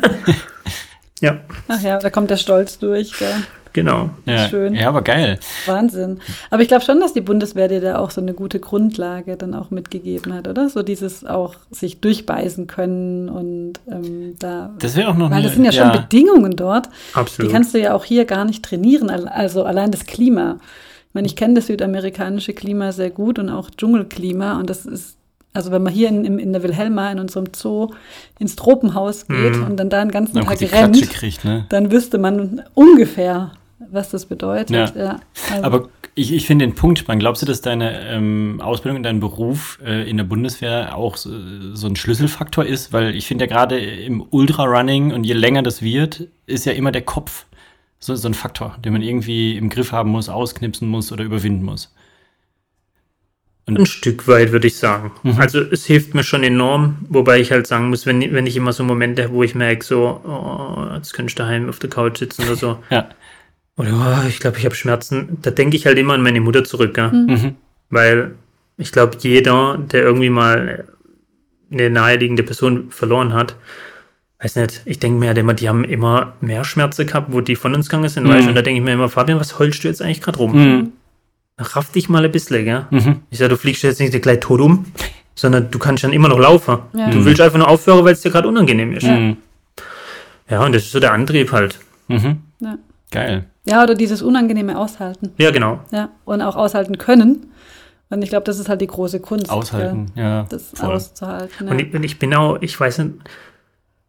Ja, Ach ja, da kommt der Stolz durch. Gell? Genau. ja. Schön. Ja, aber geil. Wahnsinn. Aber ich glaube schon, dass die Bundeswehr dir da auch so eine gute Grundlage dann auch mitgegeben hat, oder? So dieses auch sich durchbeißen können und ähm, da. Das wäre auch noch weil eine- das sind ja schon Bedingungen dort. Absolut. Die kannst du ja auch hier gar nicht trainieren. al- Also allein das Klima. Ich meine, ich kenne das südamerikanische Klima sehr gut und auch Dschungelklima. Und das ist, also wenn man hier in, in, der Wilhelma in unserem Zoo ins Tropenhaus geht Mhm. und dann da den ganzen Dann Tag rennt, kriegt, ne? dann wüsste man ungefähr, was das bedeutet. Ja. Ja. also- Aber ich, ich finde den Punkt spannend. Glaubst du, dass deine ähm, Ausbildung, dein Beruf äh, in der Bundeswehr auch so, so ein Schlüsselfaktor ist? Weil ich finde ja gerade im Ultrarunning und je länger das wird, ist ja immer der Kopf so, so ein Faktor, den man irgendwie im Griff haben muss, ausknipsen muss oder überwinden muss. Ein Stück weit, würde ich sagen. Mhm. Also es hilft mir schon enorm, wobei ich halt sagen muss, wenn, wenn ich immer so Momente habe, wo ich merke, so, oh, jetzt könnte ich daheim auf der Couch sitzen oder so, Ja. Oder oh, ich glaube, ich habe Schmerzen, da denke ich halt immer an meine Mutter zurück, gell? Mhm. weil ich glaube, jeder, der irgendwie mal eine naheliegende Person verloren hat, weiß nicht, ich denke mir halt immer, die haben immer mehr Schmerzen gehabt, wo die von uns gegangen sind, Mhm. weißt und da denke ich mir immer, Fabian, was heulst du jetzt eigentlich gerade rum? Mhm. Raff dich mal ein bisschen, gell? Mhm. Ich sage, du fliegst jetzt nicht gleich tot um, sondern du kannst dann immer noch laufen. Ja. Du willst einfach nur aufhören, weil es dir gerade unangenehm ist. Mhm. Ja, und das ist so der Antrieb halt. Mhm. Ja. Geil. Ja, oder dieses unangenehme Aushalten. Ja, genau. Ja, und auch aushalten können. Und ich glaube, das ist halt die große Kunst. Aushalten, ja. gell, Das voll. auszuhalten. Ja. Und ich, und ich bin auch, ich weiß nicht,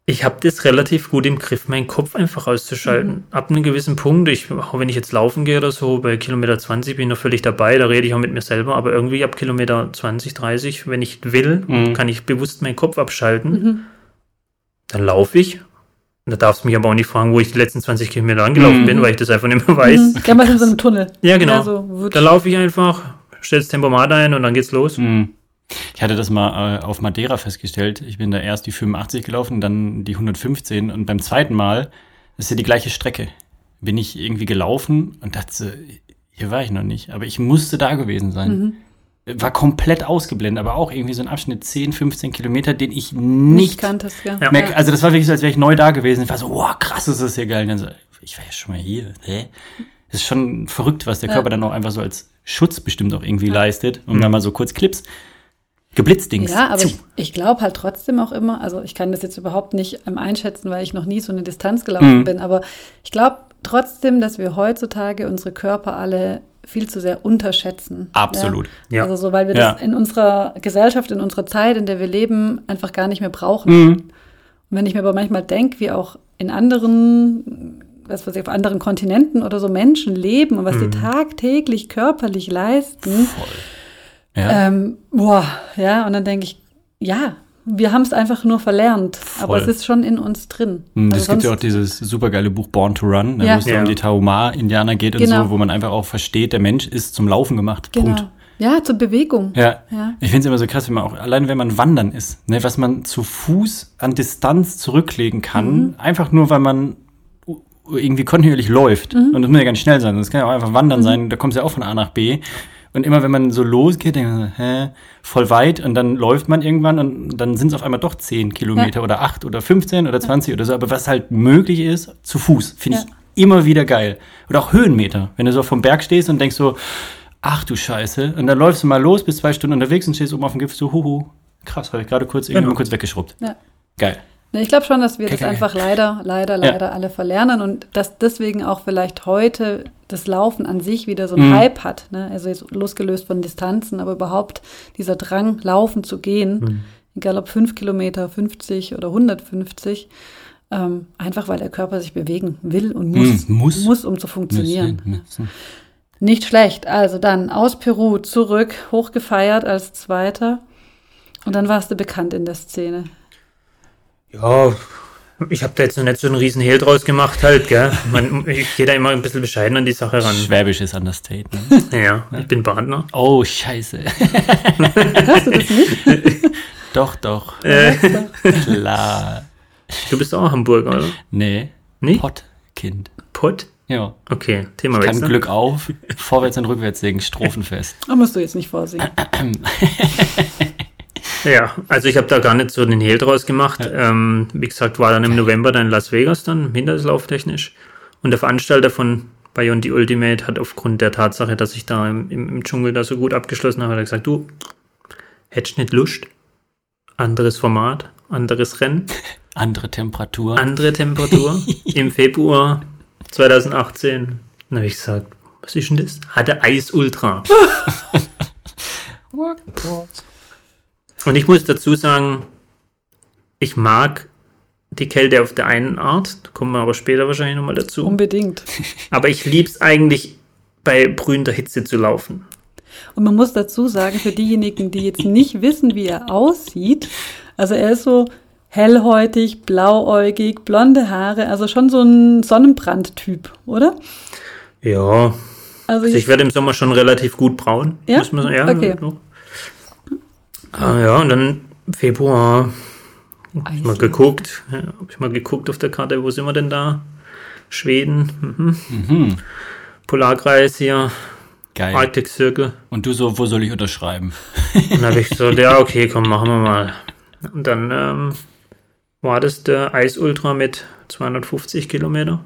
ich habe das relativ gut im Griff, meinen Kopf einfach auszuschalten. Mhm. Ab einem gewissen Punkt, ich, auch wenn ich jetzt laufen gehe oder so, bei Kilometer 20 bin ich noch völlig dabei, da rede ich auch mit mir selber, aber irgendwie ab Kilometer 20, 30, wenn ich will, Mhm. kann ich bewusst meinen Kopf abschalten. Mhm. Dann laufe ich. Da darfst du mich aber auch nicht fragen, wo ich die letzten 20 Kilometer angelaufen Mhm. bin, weil ich das einfach nicht mehr weiß. Mhm. Ja, mal in so einem Tunnel. Ja, genau. Ja, so, wutsch. Da laufe ich einfach, stellst Tempomat ein und dann geht's los. Mhm. Ich hatte das mal äh, auf Madeira festgestellt. Ich bin da erst die 85 gelaufen, dann die 115 und beim zweiten Mal, ist ja die gleiche Strecke, bin ich irgendwie gelaufen und dachte, hier war ich noch nicht, aber ich musste da gewesen sein. War komplett ausgeblendet, aber auch irgendwie so ein Abschnitt 10, 15 Kilometer, den ich nicht nicht kanntest, ja. Ja. merke. Also das war wirklich so, als wäre ich neu da gewesen. Ich war so, wow, krass, ist das hier geil. Und dann so, ich war ja schon mal hier. Hä? Das ist schon verrückt, was der Ja. Körper dann auch einfach so als Schutz bestimmt auch irgendwie leistet. Und dann mal so kurz Clips. Geblitzdings. Ja, aber Ziu. ich, ich glaube halt trotzdem auch immer, also ich kann das jetzt überhaupt nicht ähm, einschätzen, weil ich noch nie so eine Distanz gelaufen Mhm. bin, aber ich glaube trotzdem, dass wir heutzutage unsere Körper alle viel zu sehr unterschätzen. Absolut. Ja? Ja. Also so, weil wir Ja. das in unserer Gesellschaft, in unserer Zeit, in der wir leben, einfach gar nicht mehr brauchen. Mhm. Und wenn ich mir aber manchmal denke, wie auch in anderen, was weiß ich, auf anderen Kontinenten oder so Menschen leben und was die tagtäglich körperlich leisten, Ja. ähm, boah, ja, und dann denke ich, ja, wir haben es einfach nur verlernt, aber Voll. es ist schon in uns drin. Mhm, Also Es gibt ja auch dieses supergeile Buch Born to Run, ne, Ja. wo es Ja. um die Tarahumara-Indianer geht und Genau. so, wo man einfach auch versteht, der Mensch ist zum Laufen gemacht. genau. Punkt. Ja, zur Bewegung. Ja. Ja. Ich finde es immer so krass, wenn man auch, allein wenn man wandern ist, ne, was man zu Fuß an Distanz zurücklegen kann, Mhm. einfach nur, weil man irgendwie kontinuierlich läuft. Mhm. Und das muss ja gar nicht schnell sein, das kann ja auch einfach wandern sein, da kommst du ja auch von A nach B. Und immer wenn man so losgeht, denkt man, so, hä, voll weit und dann läuft man irgendwann und dann sind es auf einmal doch 10 Kilometer oder 8 oder 15 oder 20 oder so. Aber was halt möglich ist, zu Fuß, finde Ja. ich immer wieder geil. Oder auch Höhenmeter. Wenn du so vom Berg stehst und denkst so, ach du Scheiße. Und dann läufst du mal los, bist zwei Stunden unterwegs und stehst oben auf dem Gipfel so, huhu, krass, habe ich gerade kurz irgendwie Genau. mal kurz weggeschrubbt. Ja. Geil. Ich glaube schon, dass wir das einfach leider, leider, Ja. leider alle verlernen und dass deswegen auch vielleicht heute das Laufen an sich wieder so Mhm. einen Hype hat. Ne? Also jetzt losgelöst von Distanzen, aber überhaupt dieser Drang, laufen zu gehen, Mhm. egal ob fünf Kilometer, 50 oder 150, ähm, einfach weil der Körper sich bewegen will und muss, Mhm, muss. muss um zu funktionieren. Müssen, müssen. Nicht schlecht. Also dann aus Peru zurück, hochgefeiert als Zweiter. Und dann warst du bekannt in der Szene. Ja, ich habe da jetzt noch nicht so einen riesen Hehl draus gemacht halt, gell. Man, ich gehe da immer ein bisschen bescheiden an die Sache ran. Schwäbisch ist Understatement. Ja, ich bin Partner. Oh, scheiße. Hörst du das nicht? doch, doch. Äh, Klar. du bist auch Hamburger, oder? Nee. Nee? Pottkind. Pott? Ja. Okay, Thema Kann wechseln. Glück auf, vorwärts und rückwärts singen, strophenfest. Da musst du jetzt nicht vorsingen. Ja, also ich habe da gar nicht so den Hehl draus gemacht. Ähm, wie gesagt, war dann im November dann in Las Vegas dann, hinterslauftechnisch. Und der Veranstalter von Bayern die Ultimate hat aufgrund der Tatsache, dass ich da im, im, im Dschungel da so gut abgeschlossen habe, hat er gesagt, du, hättest nicht Lust? Anderes Format, anderes Rennen, Andere Temperatur. andere Temperatur im Februar 2018. Dann habe ich gesagt, was ist denn das? Hatte Eis Ultra. Und ich muss dazu sagen, ich mag die Kälte auf der einen Art, da kommen wir aber später wahrscheinlich nochmal dazu. Unbedingt. Aber ich liebe es eigentlich, bei brühender Hitze zu laufen. Und man muss dazu sagen, für diejenigen, die jetzt nicht wissen, wie er aussieht, also er ist so hellhäutig, blauäugig, blonde Haare, also schon so ein Sonnenbrand-Typ, oder? Ja, Also also ich werde im Sommer schon relativ gut braun. Ja? Muss man. Ja, Okay. so. Ah, ja, und dann Februar Hab ich mal geguckt. Ja, hab ich mal geguckt auf der Karte, wo sind wir denn da? Schweden, mhm. Mhm. Polarkreis hier, Geil. Arctic Circle. Und du so, wo soll ich unterschreiben? Und dann habe ich so, ja, okay, komm, machen wir mal. Und dann ähm, war das der Eis Ultra mit 250 Kilometer.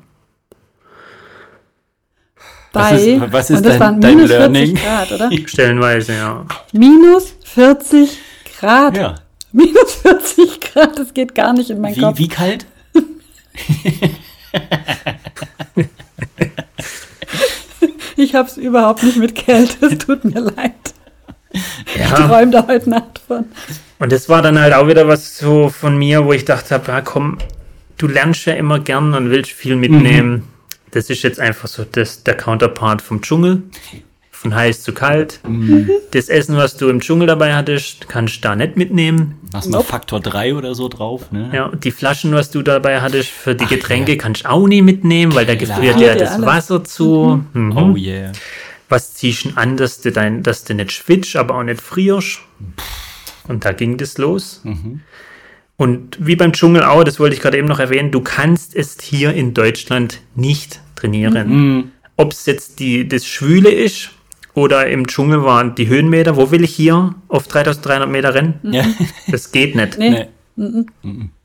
Bei, Was ist- was ist und das dein- waren dein minus Learning? 40 Grad, oder? Stellenweise, ja. Minus 40 Grad. Ja. Minus 40 Grad, das geht gar nicht in meinen Wie, Kopf. wie kalt? Ich hab's überhaupt nicht mit Kälte, es tut mir leid. Ich Ja. träume da heute Nacht von. Und das war dann halt auch wieder was so von mir, wo ich dachte ja komm, du lernst ja immer gern und willst viel mitnehmen. Das ist jetzt einfach so das, der Counterpart vom Dschungel. Von heiß zu kalt. Das Essen, was du im Dschungel dabei hattest, kannst du da nicht mitnehmen. Machst mal Faktor 3 oder so drauf, ne? Ja, und die Flaschen, was du dabei hattest für die Getränke, kannst du auch nie mitnehmen, weil da gefriert ja ja das alles. Wasser zu. Mhm. Oh yeah. Was ziehst du denn an, dass du, dein, dass du nicht schwitzt, aber auch nicht frierst? Und da ging das los. Und wie beim Dschungel auch, das wollte ich gerade eben noch erwähnen, du kannst es hier in Deutschland nicht trainieren. Ob es jetzt die, das Schwüle ist oder im Dschungel waren die Höhenmeter, wo will ich hier auf 3300 Meter rennen? Ja. Das geht nicht. Nee. Nee.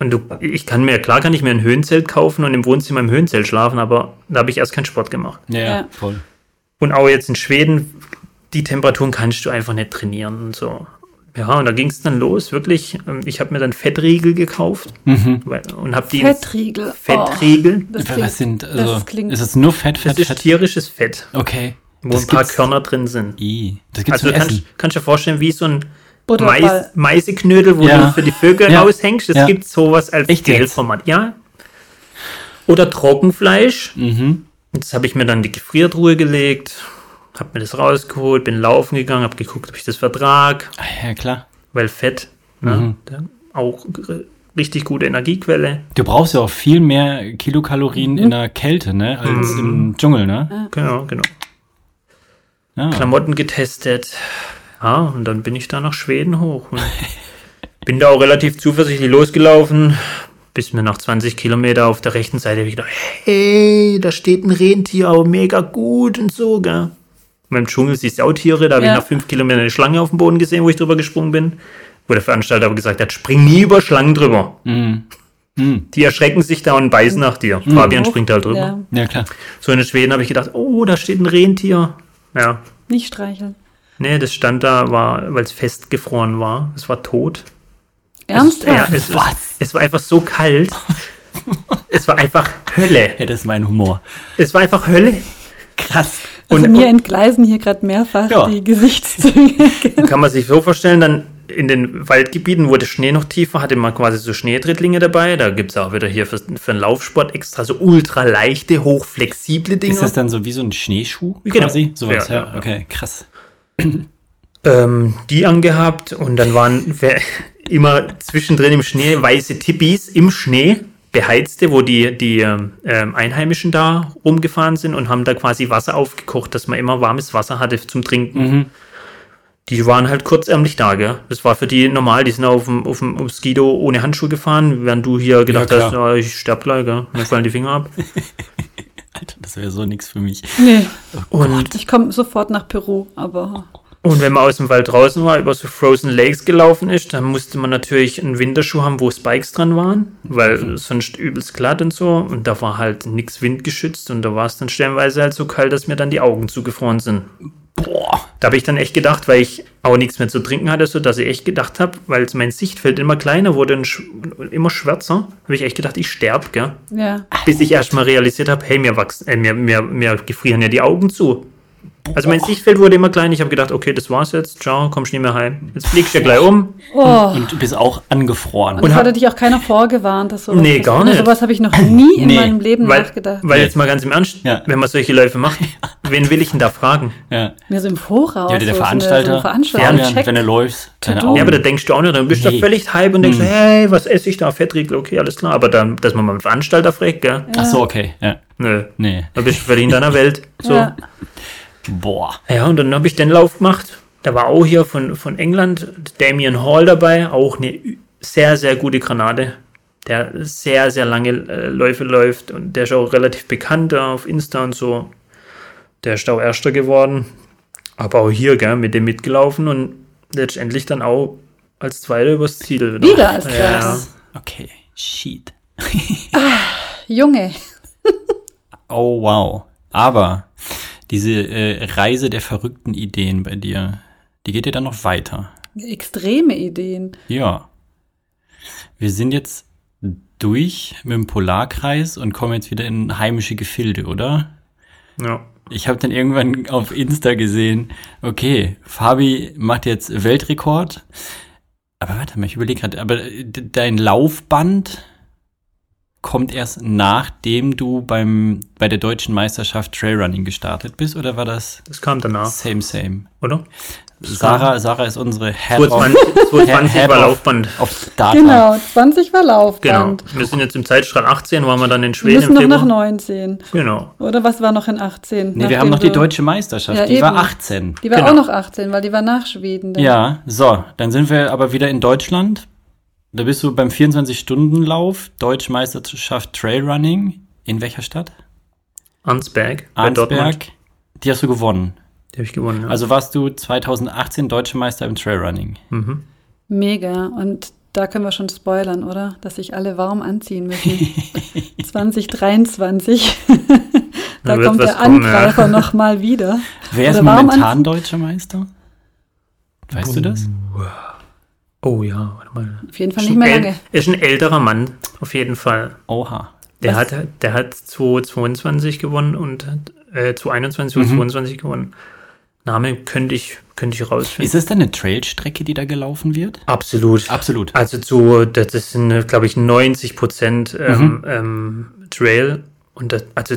Und du, ich kann mir, klar kann ich mir ein Höhenzelt kaufen und im Wohnzimmer im Höhenzelt schlafen, aber da habe ich erst keinen Sport gemacht. Ja, Ja. voll. Und auch jetzt in Schweden, die Temperaturen kannst du einfach nicht trainieren und so. Ja, und da ging es dann los, wirklich. Ähm, Ich habe mir dann Fettriegel gekauft weil, und habe die Fettriegel. Fettriegel. Oh, das Was klingt, sind, also, das klingt ist es nur Fett, Das Fett, ist Fett? tierisches Fett, Okay. wo Das ein paar Körner drin sind. I. Das gibt's Also du kannst, kannst dir vorstellen, wie so ein. Mais, Maiseknödel, wo Ja. du für die Vögel Ja. raushängst. Es Ja. gibt sowas als? Gelformat. Ja. Oder Trockenfleisch. Mhm. Das habe ich mir dann in die Gefriertruhe gelegt, habe mir das rausgeholt, bin laufen gegangen, habe geguckt, ob ich das vertrag, Ah, ja, klar. weil Fett, ne, da auch richtig gute Energiequelle. Du brauchst ja auch viel mehr Kilokalorien in der Kälte, ne, als im Dschungel, ne? Genau, genau. Ja. Klamotten getestet. Ja, und dann bin ich da nach Schweden hoch. Bin da auch relativ zuversichtlich losgelaufen, bis mir nach 20 Kilometer auf der rechten Seite gedacht, hey, da steht ein Rentier, aber mega gut und so, gell. Und Im Dschungel siehst du auch Tiere, da habe Ja. ich nach fünf Kilometern eine Schlange auf dem Boden gesehen, wo ich drüber gesprungen bin. Wo der Veranstalter aber gesagt hat, spring nie über Schlangen drüber. Die erschrecken sich da und beißen nach dir. Fabian springt halt drüber. Ja, Ja, klar. So in Schweden habe ich gedacht, oh, da steht ein Rentier. Ja, nicht streicheln. Nee, das stand da, war, weil es festgefroren war. Es war tot. Ernsthaft? Ja, es, es, es war einfach so kalt. es war einfach Hölle. Ja, das ist mein Humor. Es war einfach Hölle. Krass. Also und- mir und- entgleisen hier gerade mehrfach Ja. die Gesichtszüge. Kann man sich so vorstellen, dann in den Waldgebieten, wo der Schnee noch tiefer, hatte man quasi so Schneetrittlinge dabei. Da gibt es auch wieder hier für, für den Laufsport extra so ultra leichte, hochflexible Dinge. Ist das dann so wie so ein Schneeschuh Genau. quasi? Sowas, Ja, ja, ja, ja. Okay, krass. ähm, die angehabt und dann waren wer- immer zwischendrin im Schnee weiße Tippis im Schnee, beheizte, wo die, die ähm, Einheimischen da rumgefahren sind und haben da quasi Wasser aufgekocht, dass man immer warmes Wasser hatte zum Trinken. Die waren halt kurzärmlich da, gell? Das war für die normal, die sind auf dem, auf dem, auf Skido ohne Handschuhe gefahren, während du hier gedacht klar. hast, oh, ich sterb gleich, gell? Mir fallen die Finger ab. Alter, das wäre so nix für mich. nee, Und ich komme sofort nach Peru, aber Und wenn man aus dem Wald draußen war, über so Frozen Lakes gelaufen ist, dann musste man natürlich einen Winterschuh haben, wo Spikes dran waren, weil sonst übelst glatt und so. Und da war halt nichts windgeschützt und da war es dann stellenweise halt so kalt, dass mir dann die Augen zugefroren sind. Boah. Da habe ich dann echt gedacht, weil ich auch nichts mehr zu trinken hatte, so dass ich echt gedacht habe, weil mein Sichtfeld immer kleiner wurde und sch immer schwärzer, habe ich echt gedacht, ich sterb, gell? ja. Bis ich erst mal realisiert habe, hey, mir wachsen, äh, mir, mir, mir gefrieren ja die Augen zu. Also mein Sichtfeld wurde immer klein. Ich habe gedacht, okay, das war's jetzt. Ciao, kommst nie mehr heim. Jetzt fliegst du ja gleich um. Oh. Und du bist auch angefroren. Und hab- hatte dich auch keiner vorgewarnt, dass sowas Nee, passiert. gar nicht. sowas habe ich noch nie in Nee, meinem Leben Weil, nachgedacht. weil jetzt mal ganz im Ernst, Ja. wenn man solche Läufe macht, wen will ich denn da fragen? ja. Mir so im Voraus. Ja, der so, Veranstalter, So Fabian, Veranstaltung check. wenn du läufst. Ja, aber da denkst du auch nicht, dann bist du Nee. da völlig hype und denkst, hey, was esse ich da? Fettriegel, okay, alles klar. Aber dann, dass man mal einen Veranstalter fragt, gell? Ach so, okay. Ja. Nö. Nee. Da bist du völlig in deiner Welt. So. Boah. Ja, und dann habe ich den Lauf gemacht. Da war auch hier von, von England Damien Hall dabei, auch eine sehr, sehr gute Granate, der sehr, sehr lange äh, Läufe läuft und der ist auch relativ bekannt da auf Insta und so. Der ist auch Erster geworden. Aber auch hier, gell, mit dem mitgelaufen und letztendlich dann auch als Zweiter übers Ziel. Wieder als Ja. Zweiter. Okay. Shit. Junge. Oh, wow. Aber diese äh, Reise der verrückten Ideen bei dir, die geht ja dann noch weiter. Extreme Ideen. Ja. Wir sind jetzt durch mit dem Polarkreis und komme jetzt wieder in heimische Gefilde, oder? Ja. Ich habe dann irgendwann auf Insta gesehen, okay, Fabi macht jetzt Weltrekord. Aber warte mal, ich überlege gerade, aber dein Laufband kommt erst nachdem du beim bei der deutschen Meisterschaft Trailrunning gestartet bist oder war das Das kam danach, same same? oder? Sarah, Sarah ist unsere Head 2020, 2020 Head war of- Laufband. auf Data. Genau, 20 war Genau. Laufband. Wir sind jetzt im Zeitstrahl 18, waren wir dann in Wir Schweden müssen im noch nach Februar. 19. Genau. Oder was war noch in 18? Nee, wir haben noch die deutsche Meisterschaft, Ja, die war eben. 18. Die war Genau. auch noch 18, weil die war nach Schweden. dann. Ja, so, dann sind wir aber wieder in Deutschland. Da bist du beim 24-Stunden-Lauf, Deutsche Meisterschaft Trailrunning. In welcher Stadt? Dortmund. Arnsberg. Die hast du gewonnen. Die habe ich gewonnen. Ja. Also warst du 2018 Deutsche Meister im Trailrunning. mhm. Mega. Und da können wir schon spoilern, oder? Dass sich alle warm anziehen müssen. 2023. da Da kommt der kommen, ja. Angreifer noch mal wieder. Wer ist momentan Deutscher Meister? Weißt du das? Oh ja, warte mal. Auf jeden Fall Ist nicht ein mehr lange. Ist ein älterer Mann, auf jeden Fall. Oha. Der Was? hat, der hat 2022 gewonnen und hat, äh, 2021 Mhm. und 22 gewonnen. Name könnte ich, könnte ich rausfinden. Ist es dann eine Trailstrecke, die da gelaufen wird? Absolut. Absolut. Also zu, das sind, glaube ich, 90 Prozent ähm, Mhm. ähm, Trail. Und das, also,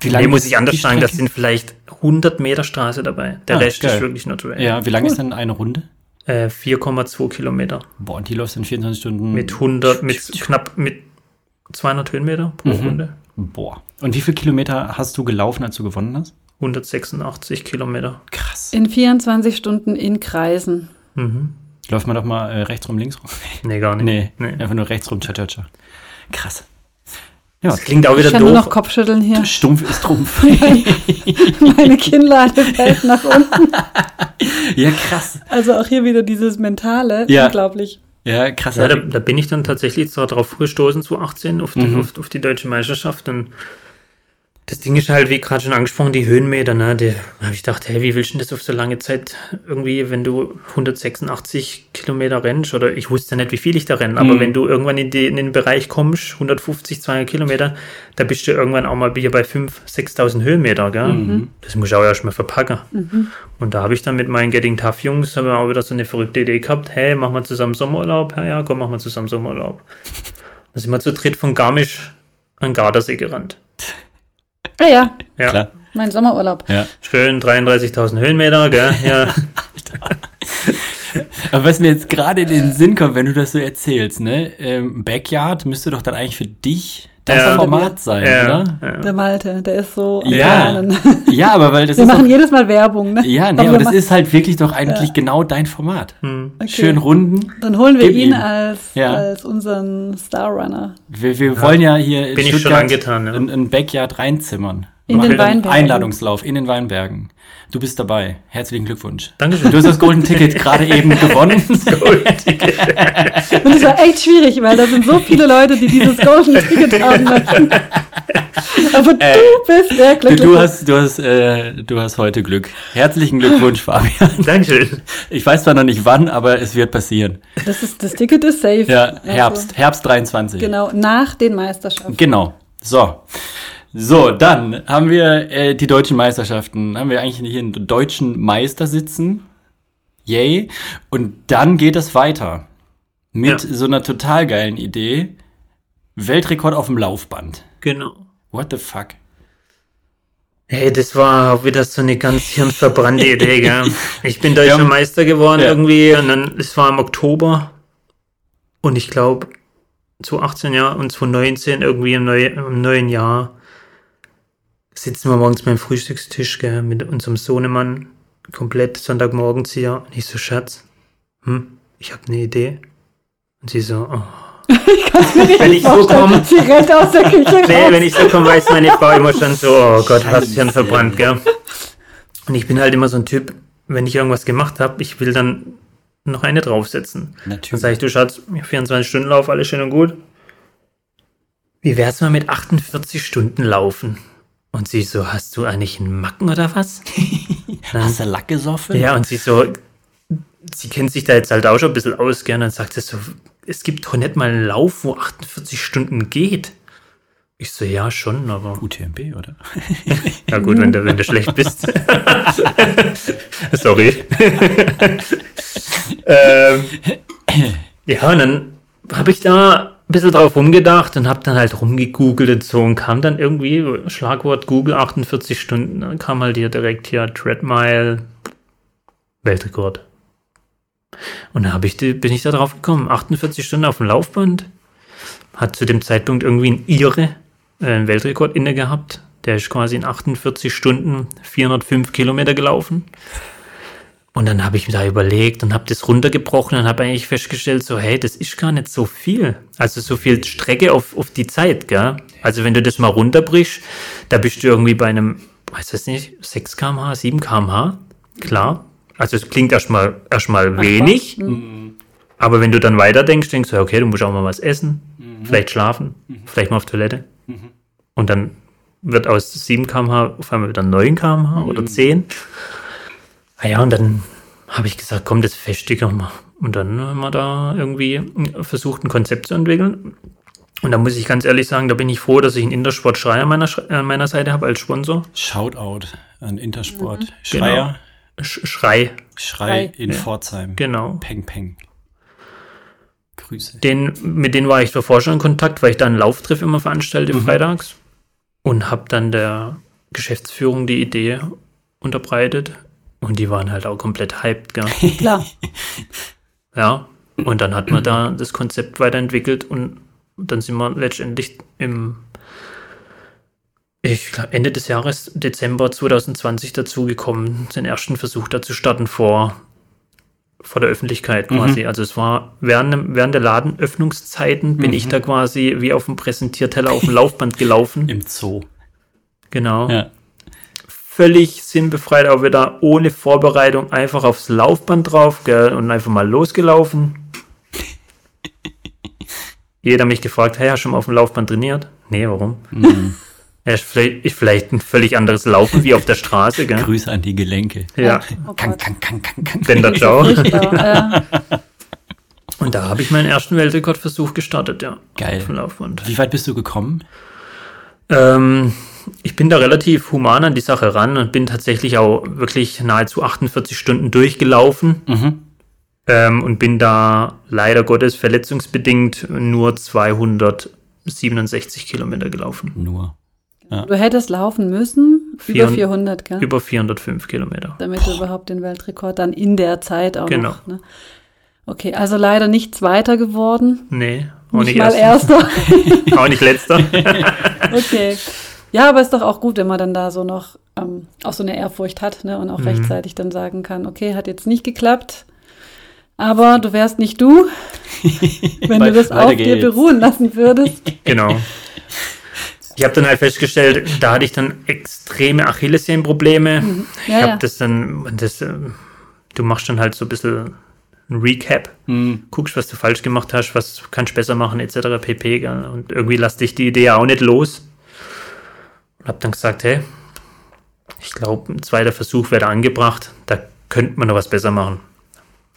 Wie nee, muss ist ich anders sagen, das sind vielleicht 100 Meter Straße dabei. Der Ah, Rest geil. ist wirklich nur Trail. Ja, wie lang ist denn eine Runde? Äh, 4,2 Kilometer. Boah, und die läufst in 24 Stunden. Mit 100, mit knapp, mit 200 Höhenmeter pro Mhm. Runde. Boah. Und wie viele Kilometer hast du gelaufen, als du gewonnen hast? 186 Kilometer. Krass. In 24 Stunden in Kreisen. Mhm. Läuft man doch mal äh, rechts rum, links rum? Nee, gar nicht. Nee, Nee. einfach nur rechts rum, cha cha cha. Krass. Ja, Das klingt auch Ich wieder kann nur noch doof. Kopfschütteln hier. stumpf ist Trumpf. Meine Kinnlade fällt nach unten. ja, krass. Also auch hier wieder dieses Mentale. Ja. Unglaublich. Ja, krass. Ja, da, da bin ich dann tatsächlich zwar drauf gestoßen zu 18 auf die, Mhm. auf, auf die deutsche Meisterschaft und das Ding ist halt, wie gerade schon angesprochen, die Höhenmeter, ne? Da habe ich gedacht, hey, wie willst du denn das auf so lange Zeit irgendwie, wenn du 186 Kilometer rennst oder ich wusste nicht, wie viel ich da renne, aber Mhm. wenn du irgendwann in, die, in den Bereich kommst, 150, 200 Kilometer, da bist du irgendwann auch mal hier bei 5.000, 6.000 Höhenmeter, gell? Mhm. Das muss ich auch erstmal verpacken. Und da habe ich dann mit meinen Getting Tough Jungs haben wir auch wieder so eine verrückte Idee gehabt. Hey, machen wir zusammen Sommerurlaub? Ja, ja, komm, machen wir zusammen Sommerurlaub. Da sind wir zu dritt von Garmisch an Gardasee gerannt. Ah ja, Ja, Klar. mein Sommerurlaub. Ja. schön 33.000 Höhenmeter, gell? Ja, Aber was mir jetzt gerade in den Sinn kommt, wenn du das so erzählst, ne? Ähm, Backyard müsste doch dann eigentlich für dich das Ja. Format sein, ja, oder? ja. Der Malte, der ist so am Ja. Ja, aber weil das Wir ist machen doch, jedes Mal Werbung, ne? ja, nee, Aber aber wir das ma- ist halt wirklich doch eigentlich genau dein Format. Hm. Okay. Schön Runden. Dann holen wir ihn ihm. als, Ja. als unseren Starrunner. Wir, wir wollen ja hier in Bin ich schon angetan, ja. ein, ein Backyard reinzimmern. In Machen den wir Weinbergen. Einladungslauf in den Weinbergen. Du bist dabei. Herzlichen Glückwunsch. Dankeschön. Du hast das Golden Ticket gerade eben gewonnen. Und es war echt schwierig, weil da sind so viele Leute, die dieses Golden Ticket haben möchten. Aber du bist der Äh, Du, Glückliche. du hast, du hast, äh, du hast heute Glück. Herzlichen Glückwunsch, Fabian. Dankeschön. Ich weiß zwar noch nicht wann, aber es wird passieren. das, ist, das Ticket ist safe. Ja, Also, Herbst, Herbst 23. Genau, nach den Meisterschaften. Genau. So. So, dann haben wir äh, die deutschen Meisterschaften. Haben wir eigentlich hier einen deutschen Meister sitzen. Yay. Und dann geht es weiter. Mit Ja. so einer total geilen Idee. Weltrekord auf dem Laufband. Genau. What the fuck? Hey, das war auch wieder so eine ganz hirnverbrannte Idee, gell? Ich bin deutscher Ja. Meister geworden Ja. irgendwie und dann, es war im Oktober und ich glaube, 2018 Jahr und 2019 irgendwie im, neu, im neuen Jahr sitzen wir morgens beim Frühstückstisch, gell, mit unserem Sohnemann, komplett Sonntagmorgens hier und ich so, Schatz, hm, ich habe eine Idee. Und sie so, oh. wenn ich so komme, Sie rennt aus der Küche Nee, raus. wenn ich so komme, weiß meine Frau immer schon so, oh Gott, hast Hirn verbrannt, gell? Und ich bin halt immer so ein Typ, wenn ich irgendwas gemacht habe, ich will dann noch eine draufsetzen. Dann Natürlich. sage ich, du Schatz, 24 Stunden Lauf, alles schön und gut. Wie wär's mal mit 48 Stunden Laufen? Und sie so, hast du eigentlich einen Macken oder was? Hast du Lack gesoffen? Ja, und sie so, sie kennt sich da jetzt halt auch schon ein bisschen aus, gern, und sagt sie so, es gibt doch nicht mal einen Lauf, wo 48 Stunden geht. Ich so, ja, schon, aber. UTMB, oder? Ja, gut, wenn du, wenn du schlecht bist. Sorry. ähm, ja, und dann habe ich da bisschen drauf rumgedacht und habe dann halt rumgegoogelt und so und kam dann irgendwie, Schlagwort Google 48 Stunden, dann kam halt hier direkt hier Treadmile Weltrekord. Und da ich, bin ich da drauf gekommen, 48 Stunden auf dem Laufband. Hat zu dem Zeitpunkt irgendwie ein Ire äh, einen Weltrekord inne gehabt. Der ist quasi in 48 Stunden 405 Kilometer gelaufen. Und dann habe ich mir da überlegt und habe das runtergebrochen und habe eigentlich festgestellt, so, hey, das ist gar nicht so viel. Also so viel Strecke auf, auf die Zeit, gell? Also wenn du das mal runterbrichst, da bist du irgendwie bei einem, weiß ich nicht, 6 kmh, 7 kmh, klar. Also es klingt erstmal erstmal wenig, aber wenn du dann weiterdenkst, denkst du, okay, du musst auch mal was essen, vielleicht schlafen, vielleicht mal auf Toilette. Und dann wird aus 7 kmh auf einmal wieder 9 kmh oder 10. Ah ja, und dann habe ich gesagt, komm, das festigen wir. Und dann haben wir da irgendwie versucht, ein Konzept zu entwickeln. Und da muss ich ganz ehrlich sagen, da bin ich froh, dass ich einen Intersport Schreier an meiner, an meiner Seite habe als Sponsor. Shoutout an Intersport. Schreier, Sch Schrei, Schrei in Ja. Pforzheim. genau. Peng, peng. Grüße. Den, mit denen war ich davor schon in Kontakt, weil ich da einen Lauftreff immer veranstalte freitags. Und habe dann der Geschäftsführung die Idee unterbreitet. Und die waren halt auch komplett hyped, gell? Klar. Ja, und dann hat man da das Konzept weiterentwickelt und dann sind wir letztendlich im ich Ende des Jahres, Dezember 2020, dazu gekommen, den ersten Versuch da zu starten vor, vor der Öffentlichkeit quasi. Also es war während, während der Ladenöffnungszeiten bin ich da quasi wie auf dem Präsentierteller auf dem Laufband gelaufen. Im Zoo. Genau Ja. Völlig sinnbefreit, auch wieder ohne Vorbereitung, einfach aufs Laufband drauf gell, und einfach mal losgelaufen. Jeder mich gefragt, hey, hast du schon mal auf dem Laufband trainiert? Nee, warum? Ja, ist vielleicht, ist vielleicht ein völlig anderes Laufen wie auf der Straße, gell? Grüße an die Gelenke. Ja, Oh Kang, Gott. kang, kang, kang, kang. Bender Ciao. Ja. Und da habe ich meinen ersten Weltrekordversuch gestartet, ja. Geil. Auf dem Laufband. Wie weit bist du gekommen? Ähm, ich bin da relativ human an die Sache ran und bin tatsächlich auch wirklich nahezu 48 Stunden durchgelaufen. Mhm. Ähm, und bin da leider Gottes verletzungsbedingt nur 267 Kilometer gelaufen. Nur. Du hättest laufen müssen, über Vier- 400, gell? Über 405 Kilometer. damit du überhaupt den Weltrekord dann in der Zeit auch Genau. noch. Ne? Okay, also leider nicht Zweiter geworden, Nee, auch nicht nicht, mal erster. Erster. auch nicht letzter. okay. Ja, aber ist doch auch gut, wenn man dann da so noch ähm, auch so eine Ehrfurcht hat ne? und auch Mhm. rechtzeitig dann sagen kann, okay, hat jetzt nicht geklappt, aber du wärst nicht du, wenn du das auf weiter dir geht's. beruhen lassen würdest. genau. Ich habe dann halt festgestellt, da hatte ich dann extreme Achillessehnenprobleme. Ja, ich habe ja. das dann, das, ähm, du machst dann halt so ein bisschen ein Recap, Mhm. guckst, was du falsch gemacht hast, was kannst du besser machen, etc. pp. Und irgendwie lass dich die Idee auch nicht los. Und habe dann gesagt, hey, ich glaube, ein zweiter Versuch wäre da angebracht, da könnte man noch was besser machen.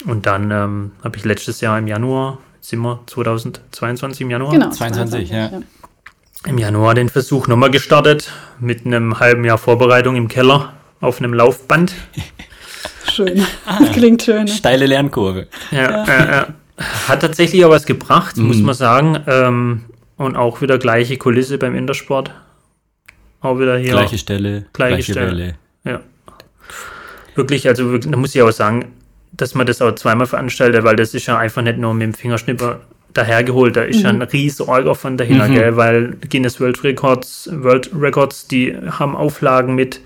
Und dann ähm, habe ich letztes Jahr im Januar, jetzt sind wir 2022 im Januar, Genau. 22, ja. im Januar den Versuch nochmal gestartet, mit einem halben Jahr Vorbereitung im Keller auf einem Laufband. Schön. Das klingt schön. Ne? Steile Lernkurve. Ja, Äh, äh, hat tatsächlich auch was gebracht, muss man sagen. Ähm, und auch wieder gleiche Kulisse beim Intersport. Auch wieder hier. Gleiche Stelle, Gleiche gleiche Stelle. Welle. Ja. Wirklich, also wirklich, da muss ich auch sagen, dass man das auch zweimal veranstaltet, weil das ist ja einfach nicht nur mit dem Fingerschnipper dahergeholt, da ist ja ein riesen Org von dahinter, Mhm. gell, weil Guinness World Records, World Records, die haben Auflagen mit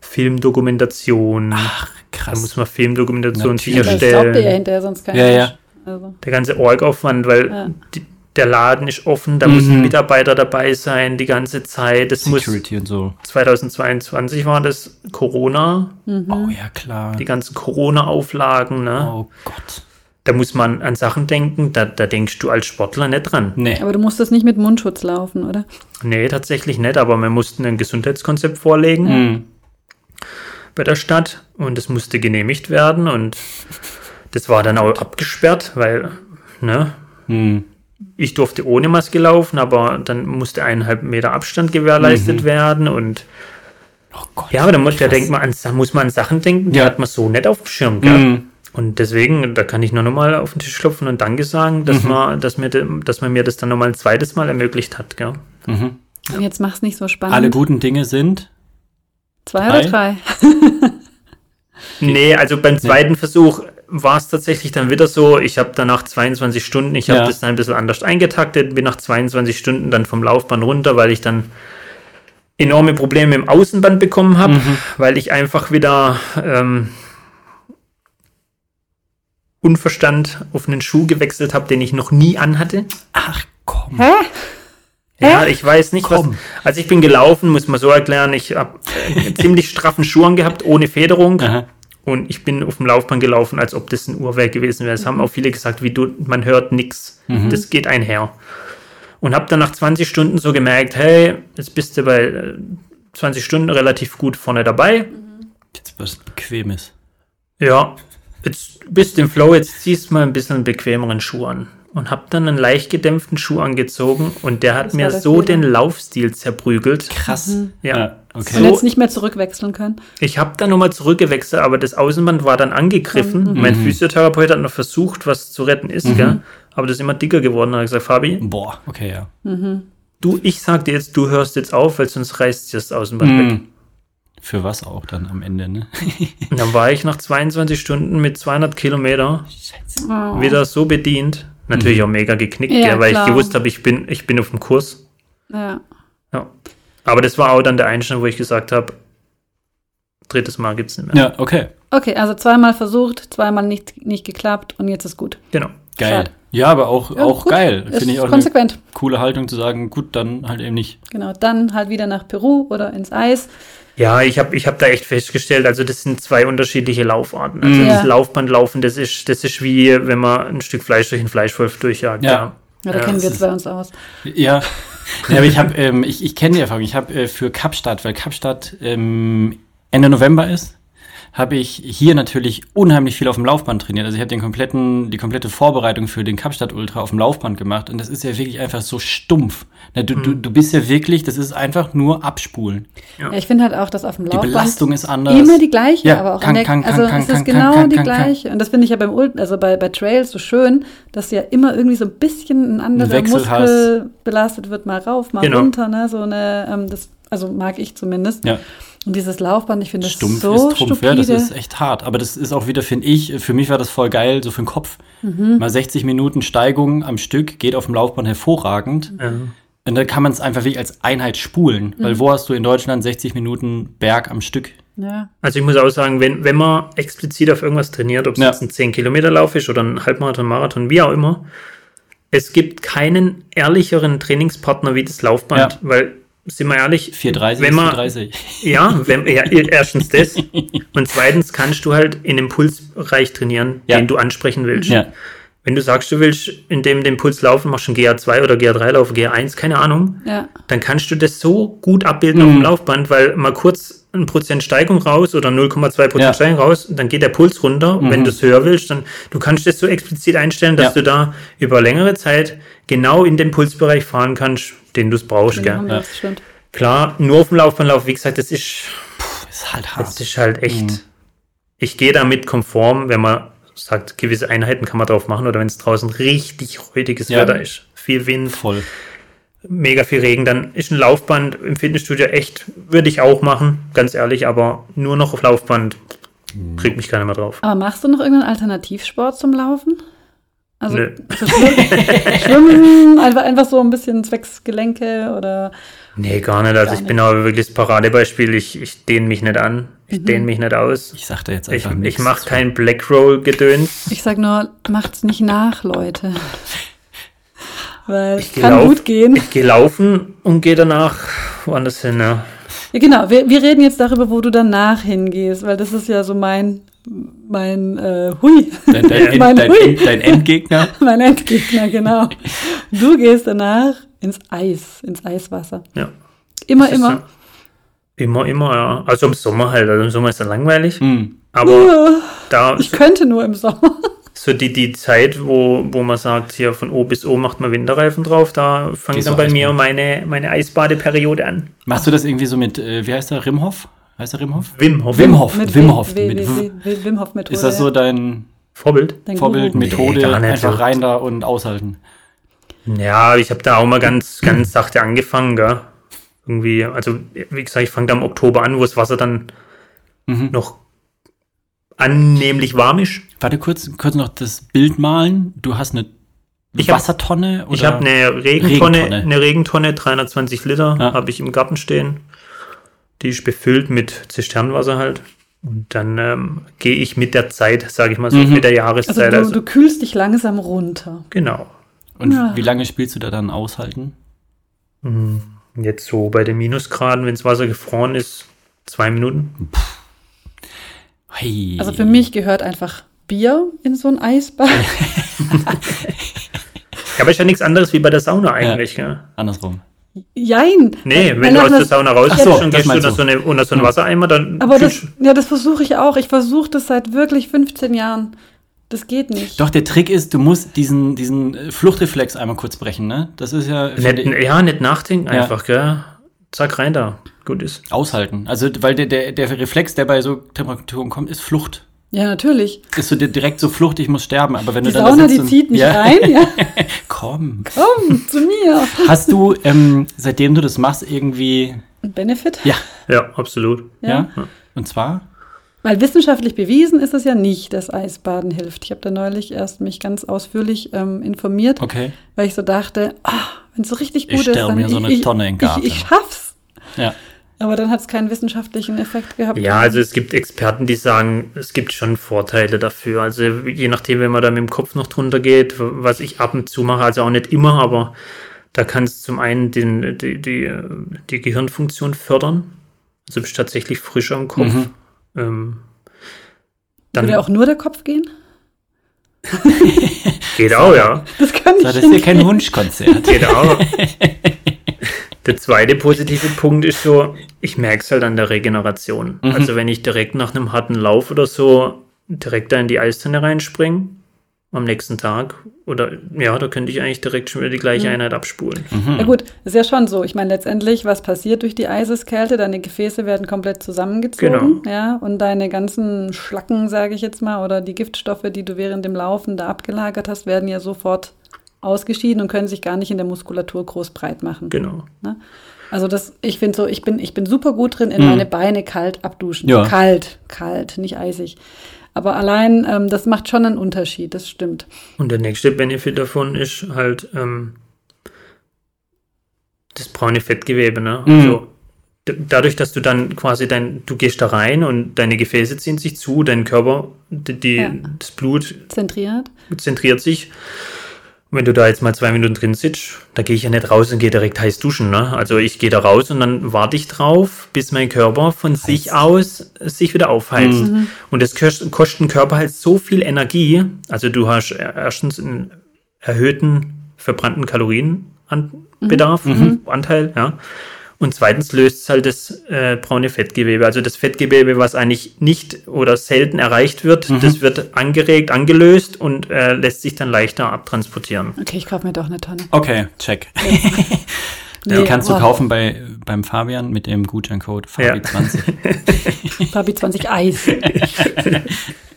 Filmdokumentation. Ach, da krass. muss man Filmdokumentation Natürlich. Das glaubt ihr ja sicherstellen. hinterher sonst keiner. Ja, ja. Also, Der ganze Org-Aufwand, weil Ja. die, der Laden ist offen, da muss ein Mhm. Mitarbeiter dabei sein die ganze Zeit. Das muss Security und so. 2022 war das Corona, Oh ja, klar. die ganzen Corona-Auflagen, ne? Oh Gott. Da muss man an Sachen denken, da, da denkst du als Sportler nicht dran. Nee. aber du musstest nicht mit Mundschutz laufen, oder? Nee, tatsächlich nicht, aber wir mussten ein Gesundheitskonzept vorlegen Mhm. bei der Stadt und es musste genehmigt werden und das war dann auch abgesperrt, weil, ne, Hm. Ich durfte ohne Maske laufen, aber dann musste eineinhalb Meter Abstand gewährleistet werden und Oh Gott. ja, aber da muss, da denkt man an, da muss man an Sachen denken, die Ja. hat man so nicht auf dem Schirm, gell? Mhm. Und deswegen, da kann ich nur nochmal auf den Tisch klopfen und Danke sagen, dass, Mhm. man, dass, mir, dass man mir das dann nochmal ein zweites Mal ermöglicht hat. Gell? Mhm. Und jetzt mach's nicht so spannend. Alle guten Dinge sind. Zwei oder drei? Nee, also beim zweiten Versuch war es tatsächlich dann wieder so, ich habe danach 22 Stunden, ich habe Ja. das dann ein bisschen anders eingetaktet, bin nach 22 Stunden dann vom Laufband runter, weil ich dann enorme Probleme im Außenband bekommen habe, Mhm. weil ich einfach wieder ähm, Unverstand auf einen Schuh gewechselt habe, den ich noch nie anhatte. Ach komm. Hä? Ja, ich weiß nicht, was. Komm. Also ich bin gelaufen, muss man so erklären, ich habe äh, ziemlich straffen Schuhen gehabt, ohne Federung. Aha. Und ich bin auf dem Laufband gelaufen, als ob das ein Uhrwerk gewesen wäre. Das haben auch viele gesagt, wie du, man hört nix. Das geht einher. Und habe dann nach 20 Stunden so gemerkt, hey, jetzt bist du bei äh, 20 Stunden relativ gut vorne dabei. Jetzt was Bequemes. Ja, jetzt bist du im Flow, jetzt ziehst du mal ein bisschen bequemeren Schuh an. Und habe dann einen leicht gedämpften Schuh angezogen und der hat Das mir der so Fehler. den Laufstil zerprügelt. Krass. Ja. okay. Und jetzt nicht mehr zurückwechseln können. Ich habe dann nochmal zurückgewechselt, aber das Außenband war dann angegriffen. Mein Physiotherapeut hat noch versucht, was zu retten ist, gell? aber das ist immer dicker geworden. Da habe ich gesagt, Fabi, Boah, okay, ja. du, ich sag dir jetzt, du hörst jetzt auf, weil sonst reißt dir das Außenband weg. Mhm. Für was auch dann am Ende, ne? Und dann war ich nach 22 Stunden mit 200 Kilometer Oh. wieder so bedient. Natürlich auch mega geknickt, Ja, gell, weil klar. ich gewusst habe, ich bin, ich bin auf dem Kurs. Ja. Ja. Aber das war auch dann der Einschnitt, wo ich gesagt habe, drittes Mal gibt's nicht mehr. Ja, okay. Okay, also zweimal versucht, zweimal nicht, nicht geklappt und jetzt ist gut. Genau. Geil. Schade. Ja, aber auch, Ja, auch gut. geil. Ist Finde ich auch eine konsequent. coole Haltung zu sagen, gut, dann halt eben nicht. Genau, dann halt wieder nach Peru oder ins Eis. Ja, ich habe ich hab da echt festgestellt, also das sind zwei unterschiedliche Laufarten. Also Mhm. das Ja. Laufbandlaufen, das ist, das ist wie wenn man ein Stück Fleisch durch einen Fleischwolf durchjagt. Ja. Ja, da Ja, kennen das wir zwei uns aus. Ja, ja aber ich habe, ähm, ich, ich kenne die Erfahrung. Ich habe äh, für Kapstadt, weil Kapstadt ähm, Ende November ist, habe ich hier natürlich unheimlich viel auf dem Laufband trainiert. Also ich habe den kompletten, die komplette Vorbereitung für den Kapstadt Ultra auf dem Laufband gemacht und das ist ja wirklich einfach so stumpf. Na, du, du, du bist ja wirklich, das ist einfach nur abspulen. Ja, ich finde halt auch, dass auf dem Die Laufband Belastung ist anders. immer die gleiche, Ja, aber auch kann, an der, kann, kann, also kann, es ist genau kann, die gleiche. Und das finde ich ja beim Ult, also bei, bei Trails so schön, dass ja immer irgendwie so ein bisschen ein anderer Wechsel Muskel belastet wird, mal rauf, mal Genau. runter, ne? So eine, ähm, das, also mag ich zumindest. Ja. Und dieses Laufband, ich finde das Stumpf so ist Trumpf, stupide. ja, das ist echt hart. Aber das ist auch wieder, finde ich, für mich war das voll geil, so für den Kopf. Mhm. Mal 60 Minuten Steigung am Stück, geht auf dem Laufband hervorragend. Ja. Und dann kann man es einfach wirklich als Einheit spulen. Mhm. Weil wo hast du in Deutschland 60 Minuten Berg am Stück? ja. Also ich muss auch sagen, wenn, wenn man explizit auf irgendwas trainiert, ob es Ja. jetzt ein 10-Kilometer-Lauf ist oder ein Halbmarathon, Marathon, wie auch immer, es gibt keinen ehrlicheren Trainingspartner wie das Laufband, Ja. weil, sind wir ehrlich, 430 wenn ist man, 430. Ja, wenn, ja, erstens das. Und zweitens kannst du halt in dem Pulsbereich trainieren, Ja. den du ansprechen willst. Ja. Wenn du sagst, du willst in dem den Puls laufen, machst du einen GA2 oder GA3 Lauf, GA1, keine Ahnung, ja. dann kannst du das so gut abbilden Mhm. auf dem Laufband, weil mal kurz Prozent Steigung raus oder 0,2 Prozent Ja. Steigung raus, dann geht der Puls runter. Mhm. Wenn du es höher willst, dann du kannst das so explizit einstellen, dass Ja. du da über längere Zeit genau in den Pulsbereich fahren kannst, den du es brauchst. Genau, Gell? ja. das. Klar, nur auf dem Laufbandlauf, wie gesagt, das ist Ist halt das hart. ist halt echt. Mhm. Ich gehe damit konform, wenn man sagt, gewisse Einheiten kann man drauf machen oder wenn es draußen richtig räudiges Ja. Wetter ist. Viel Wind, Voll. Mega viel Regen, dann ist ein Laufband im Fitnessstudio echt, würde ich auch machen, ganz ehrlich, aber nur noch auf Laufband kriegt mich keiner mehr drauf. Aber machst du noch irgendeinen Alternativsport zum Laufen? Also Nö. so Schwimmen, Schwimmen einfach, einfach so ein bisschen zwecks Gelenke oder Nee, gar nicht. Also Gar ich bin aber wirklich das Paradebeispiel. Ich, ich dehne mich nicht an. Ich dehne mich nicht aus. Ich sag da jetzt Ich, einfach ich nichts mache zu. kein Blackroll-Gedöns. ich sag nur, macht's nicht nach, Leute. Weil Ich es kann gut gehen. Ich gehe laufen und gehe danach woanders hin. Ja. Ja, genau, wir, wir reden jetzt darüber, wo du danach hingehst, weil das ist ja so mein, mein, äh, hui, Dein, dein, End, Mein dein, Hui. End, dein Endgegner. mein Endgegner, genau. Du gehst danach ins Eis, ins Eiswasser. ja. Immer, immer. so. Immer, immer, ja. Also im Sommer halt. Also im Sommer ist er langweilig. Hm. Aber da Ich könnte nur im Sommer. So die, die Zeit, wo, wo man sagt, hier von O bis O macht man Winterreifen drauf, da fängt Gehst dann bei Eisbaden? mir meine, meine Eisbadeperiode an. Machst du das irgendwie so mit, äh, wie heißt der, Rimhoff? Heißt der Rimhoff? Wim Hof. Wim Hof. Mit Wim W- Hof. W- Mit W- W- W- Wim Hof Methode. Ist das so dein Vorbild? Dein Vorbild, Guru? Methode, Nee, einfach rein da und aushalten? Ja, ich habe da auch mal ganz, ganz sachte angefangen, gell? Irgendwie, also wie gesagt, ich fange da im Oktober an, wo das Wasser dann Mhm. noch annehmlich warm ist. Warte kurz, kurz noch das Bild malen. Du hast eine Ich hab- Wassertonne? Oder? Ich habe eine Regentonne, Regentonne. eine Regentonne, 320 Liter, Ja. habe ich im Garten stehen. Die ist befüllt mit Zisternwasser halt. Und dann ähm, gehe ich mit der Zeit, sage ich mal so, Mhm. mit der Also Jahreszeit. du, Also, du kühlst dich langsam runter. genau. Und Ja. wie lange spielst du da dann aushalten? Hm, Jetzt so bei den Minusgraden, wenn das Wasser gefroren ist, zwei Minuten. Hey. Also für mich gehört einfach Bier in so ein Eisbad. Ja, aber ist ja nichts anderes wie bei der Sauna eigentlich. Gell? Andersrum. Jein. Nee, Weil wenn du aus der Sauna rauskommst so, und gehst du unter so, eine, unter so einen Wassereimer, dann Aber das, ja, das versuche ich auch. Ich versuche das seit wirklich 15 Jahren. Das geht nicht. Doch, der Trick ist, du musst diesen, diesen äh, Fluchtreflex einmal kurz brechen, ne? Das ist ja nicht, ich, ja, nicht nachdenken Ja. einfach, gell? Zack, rein da. Gut ist. aushalten. Also, weil der, der, der Reflex, der bei so Temperaturen kommt, ist Flucht. Ja, natürlich. Ist so di- direkt so Flucht, ich muss sterben. Aber wenn Die du dann da Sauna, sitzt die zieht mich ja, rein. Ja, Komm. komm zu mir. Hast du, ähm, seitdem du das machst, irgendwie, Ein Benefit? ja, Ja, absolut. ja? Und zwar? Weil wissenschaftlich bewiesen ist es ja nicht, dass Eisbaden hilft. Ich habe da neulich erst mich ganz ausführlich ähm, informiert, Okay. weil ich so dachte, ah, wenn es so richtig Ich gut ist, stelle dann mir so eine ich, Tonne in den ich, Garten. ich, ich schaff's. Ja. Aber dann hat es keinen wissenschaftlichen Effekt gehabt. Ja, also es gibt Experten, die sagen, es gibt schon Vorteile dafür. Also je nachdem, wenn man da mit dem Kopf noch drunter geht, was ich ab und zu mache, also auch nicht immer, aber da kann es zum einen den, die, die, die Gehirnfunktion fördern. Also bist tatsächlich frischer im Kopf. Mhm. Ähm, dann Würde auch nur der Kopf gehen? geht auch, ja. Das kann ich Das ist ja kein Wunschkonzert. Genau. Der zweite positive Punkt ist so, ich merke es halt an der Regeneration. Mhm. Also wenn ich direkt nach einem harten Lauf oder so direkt da in die Eistonne reinspringe, am nächsten Tag, oder ja, da könnte ich eigentlich direkt schon wieder die gleiche Mhm. Einheit abspulen. Ja gut, ist ja schon so. Ich meine, letztendlich, was passiert durch die Eiseskälte? Deine Gefäße werden komplett zusammengezogen, Genau. ja, und deine ganzen Schlacken, sage ich jetzt mal, oder die Giftstoffe, die du während dem Laufen da abgelagert hast, werden ja sofort ausgeschieden und können sich gar nicht in der Muskulatur groß breit machen. Genau. Also das, ich finde so, ich bin, ich bin super gut drin, in Mhm. meine Beine kalt abduschen. Ja. Kalt, kalt, nicht eisig. Aber allein, ähm, das macht schon einen Unterschied, das stimmt. Und der nächste Benefit davon ist halt ähm, das braune Fettgewebe. Ne? Mhm. Also dadurch, dass du dann quasi dein, du gehst da rein und deine Gefäße ziehen sich zu, dein Körper, die, die, Ja. das Blut Zentriert. zentriert sich. Wenn du da jetzt mal zwei Minuten drin sitzt, da gehe ich ja nicht raus und gehe direkt heiß duschen. Ne? Also ich gehe da raus und dann warte ich drauf, bis mein Körper von sich aus sich wieder aufheizt. Und das kost- kostet den Körper halt so viel Energie. Also du hast erstens einen erhöhten verbrannten Kalorienbedarf, Anteil, ja. Und zweitens löst es halt das äh, braune Fettgewebe. Also das Fettgewebe, was eigentlich nicht oder selten erreicht wird, das wird angeregt, angelöst und äh, lässt sich dann leichter abtransportieren. Okay, ich kaufe mir doch eine Tonne. Okay, check. Die Nee, kannst du kaufen bei, beim Fabian mit dem Gutscheincode Ja. Fabi20. Fabi 20 Eis.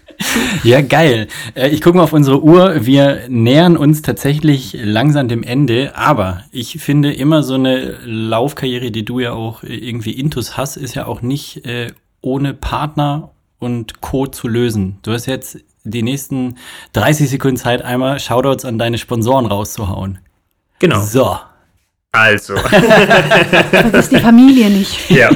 Ja, geil. Äh, Ich gucke mal auf unsere Uhr. Wir nähern uns tatsächlich langsam dem Ende. Aber ich finde immer so eine Laufkarriere, die du ja auch äh, irgendwie intus hast, ist ja auch nicht äh, ohne Partner und Co. zu lösen. Du hast jetzt die nächsten 30 Sekunden Zeit, einmal Shoutouts an deine Sponsoren rauszuhauen. Genau. So. Also. Vergiss die Familie nicht. Ja.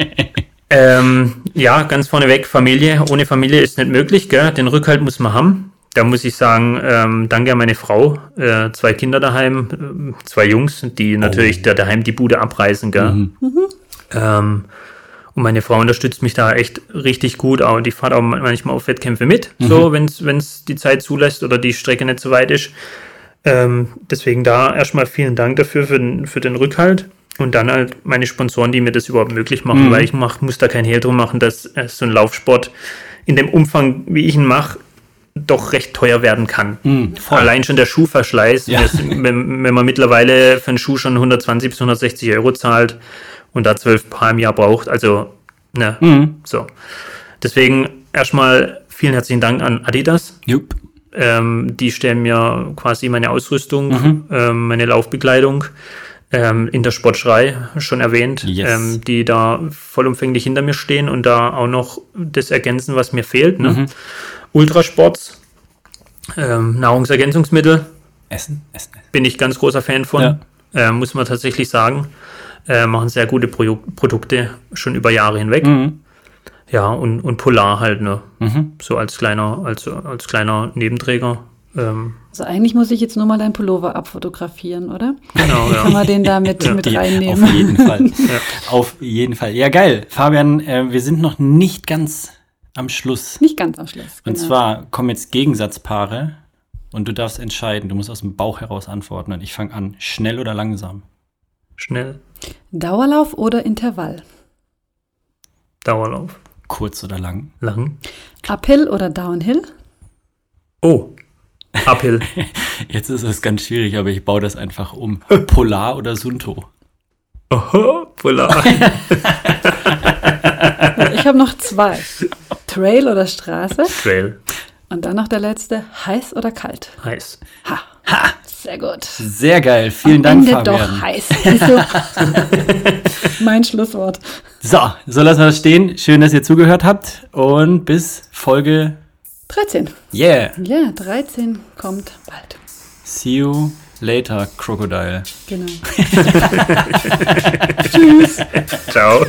ähm, ja, ganz vorneweg, Familie. Ohne Familie ist nicht möglich, gell? Den Rückhalt muss man haben. Da muss ich sagen, ähm, danke an meine Frau, äh, zwei Kinder daheim, ähm, zwei Jungs, die natürlich da daheim die Bude abreißen, gell? Ähm, und meine Frau unterstützt mich da echt richtig gut. Auch die fährt auch manchmal auf Wettkämpfe mit, so wenn es die Zeit zulässt oder die Strecke nicht so weit ist. Ähm, deswegen da erstmal vielen Dank dafür, für den, für den Rückhalt. Und dann halt meine Sponsoren, die mir das überhaupt möglich machen, Mhm. weil ich mach, muss da kein Hehl drum machen, dass äh, so ein Laufsport in dem Umfang, wie ich ihn mache, doch recht teuer werden kann. Voll. Allein schon der Schuhverschleiß, Ja. das, wenn, wenn man mittlerweile für einen Schuh schon 120 bis 160 Euro zahlt und da zwölf Paar im Jahr braucht, also ne, Mhm. so. Deswegen erstmal vielen herzlichen Dank an Adidas. Jupp. Ähm, die stellen mir quasi meine Ausrüstung, Mhm. ähm, meine Laufbekleidung ähm, in der Sportschrei, schon erwähnt, Yes. ähm, die da vollumfänglich hinter mir stehen und da auch noch das ergänzen, was mir fehlt. Ne? Mhm. Ultrasports, ähm, Nahrungsergänzungsmittel, Essen, essen, bin ich ganz großer Fan von, Ja. äh, muss man tatsächlich sagen. Äh, machen sehr gute Pro Produkte schon über Jahre hinweg. Mhm. Ja, und, und Polar halt, ne? Mhm. So als kleiner, als, als kleiner Nebenträger. Ähm, Also eigentlich muss ich jetzt nur mal deinen Pullover abfotografieren, oder? genau, Kann ja. man den da mit, mit Ja, reinnehmen? Auf jeden Fall. Auf jeden Fall. Ja, geil. Fabian, äh, wir sind noch nicht ganz am Schluss. Nicht ganz am Schluss. Und genau. zwar kommen jetzt Gegensatzpaare und du darfst entscheiden. Du musst aus dem Bauch heraus antworten. Und ich fange an. Schnell oder langsam? Schnell, Dauerlauf oder Intervall? Dauerlauf. Kurz oder lang? Lang. Uphill oder Downhill? Oh, Uphill. Jetzt ist es ganz schwierig, aber ich baue das einfach um. Polar oder Sunto? Oho, Polar. Ich habe noch zwei. Trail oder Straße? Trail. Und dann noch der letzte. Heiß oder kalt? Heiß. Ha. ha. Sehr gut. Sehr geil. Vielen Am Dank, Ende doch Fabian. heiß. Siehst du? mein Schlusswort. So, so lassen wir das stehen. Schön, dass ihr zugehört habt. Und bis Folge. 13. Yeah. Ja, 13 kommt bald. See you later, Crocodile. Genau. Ciao.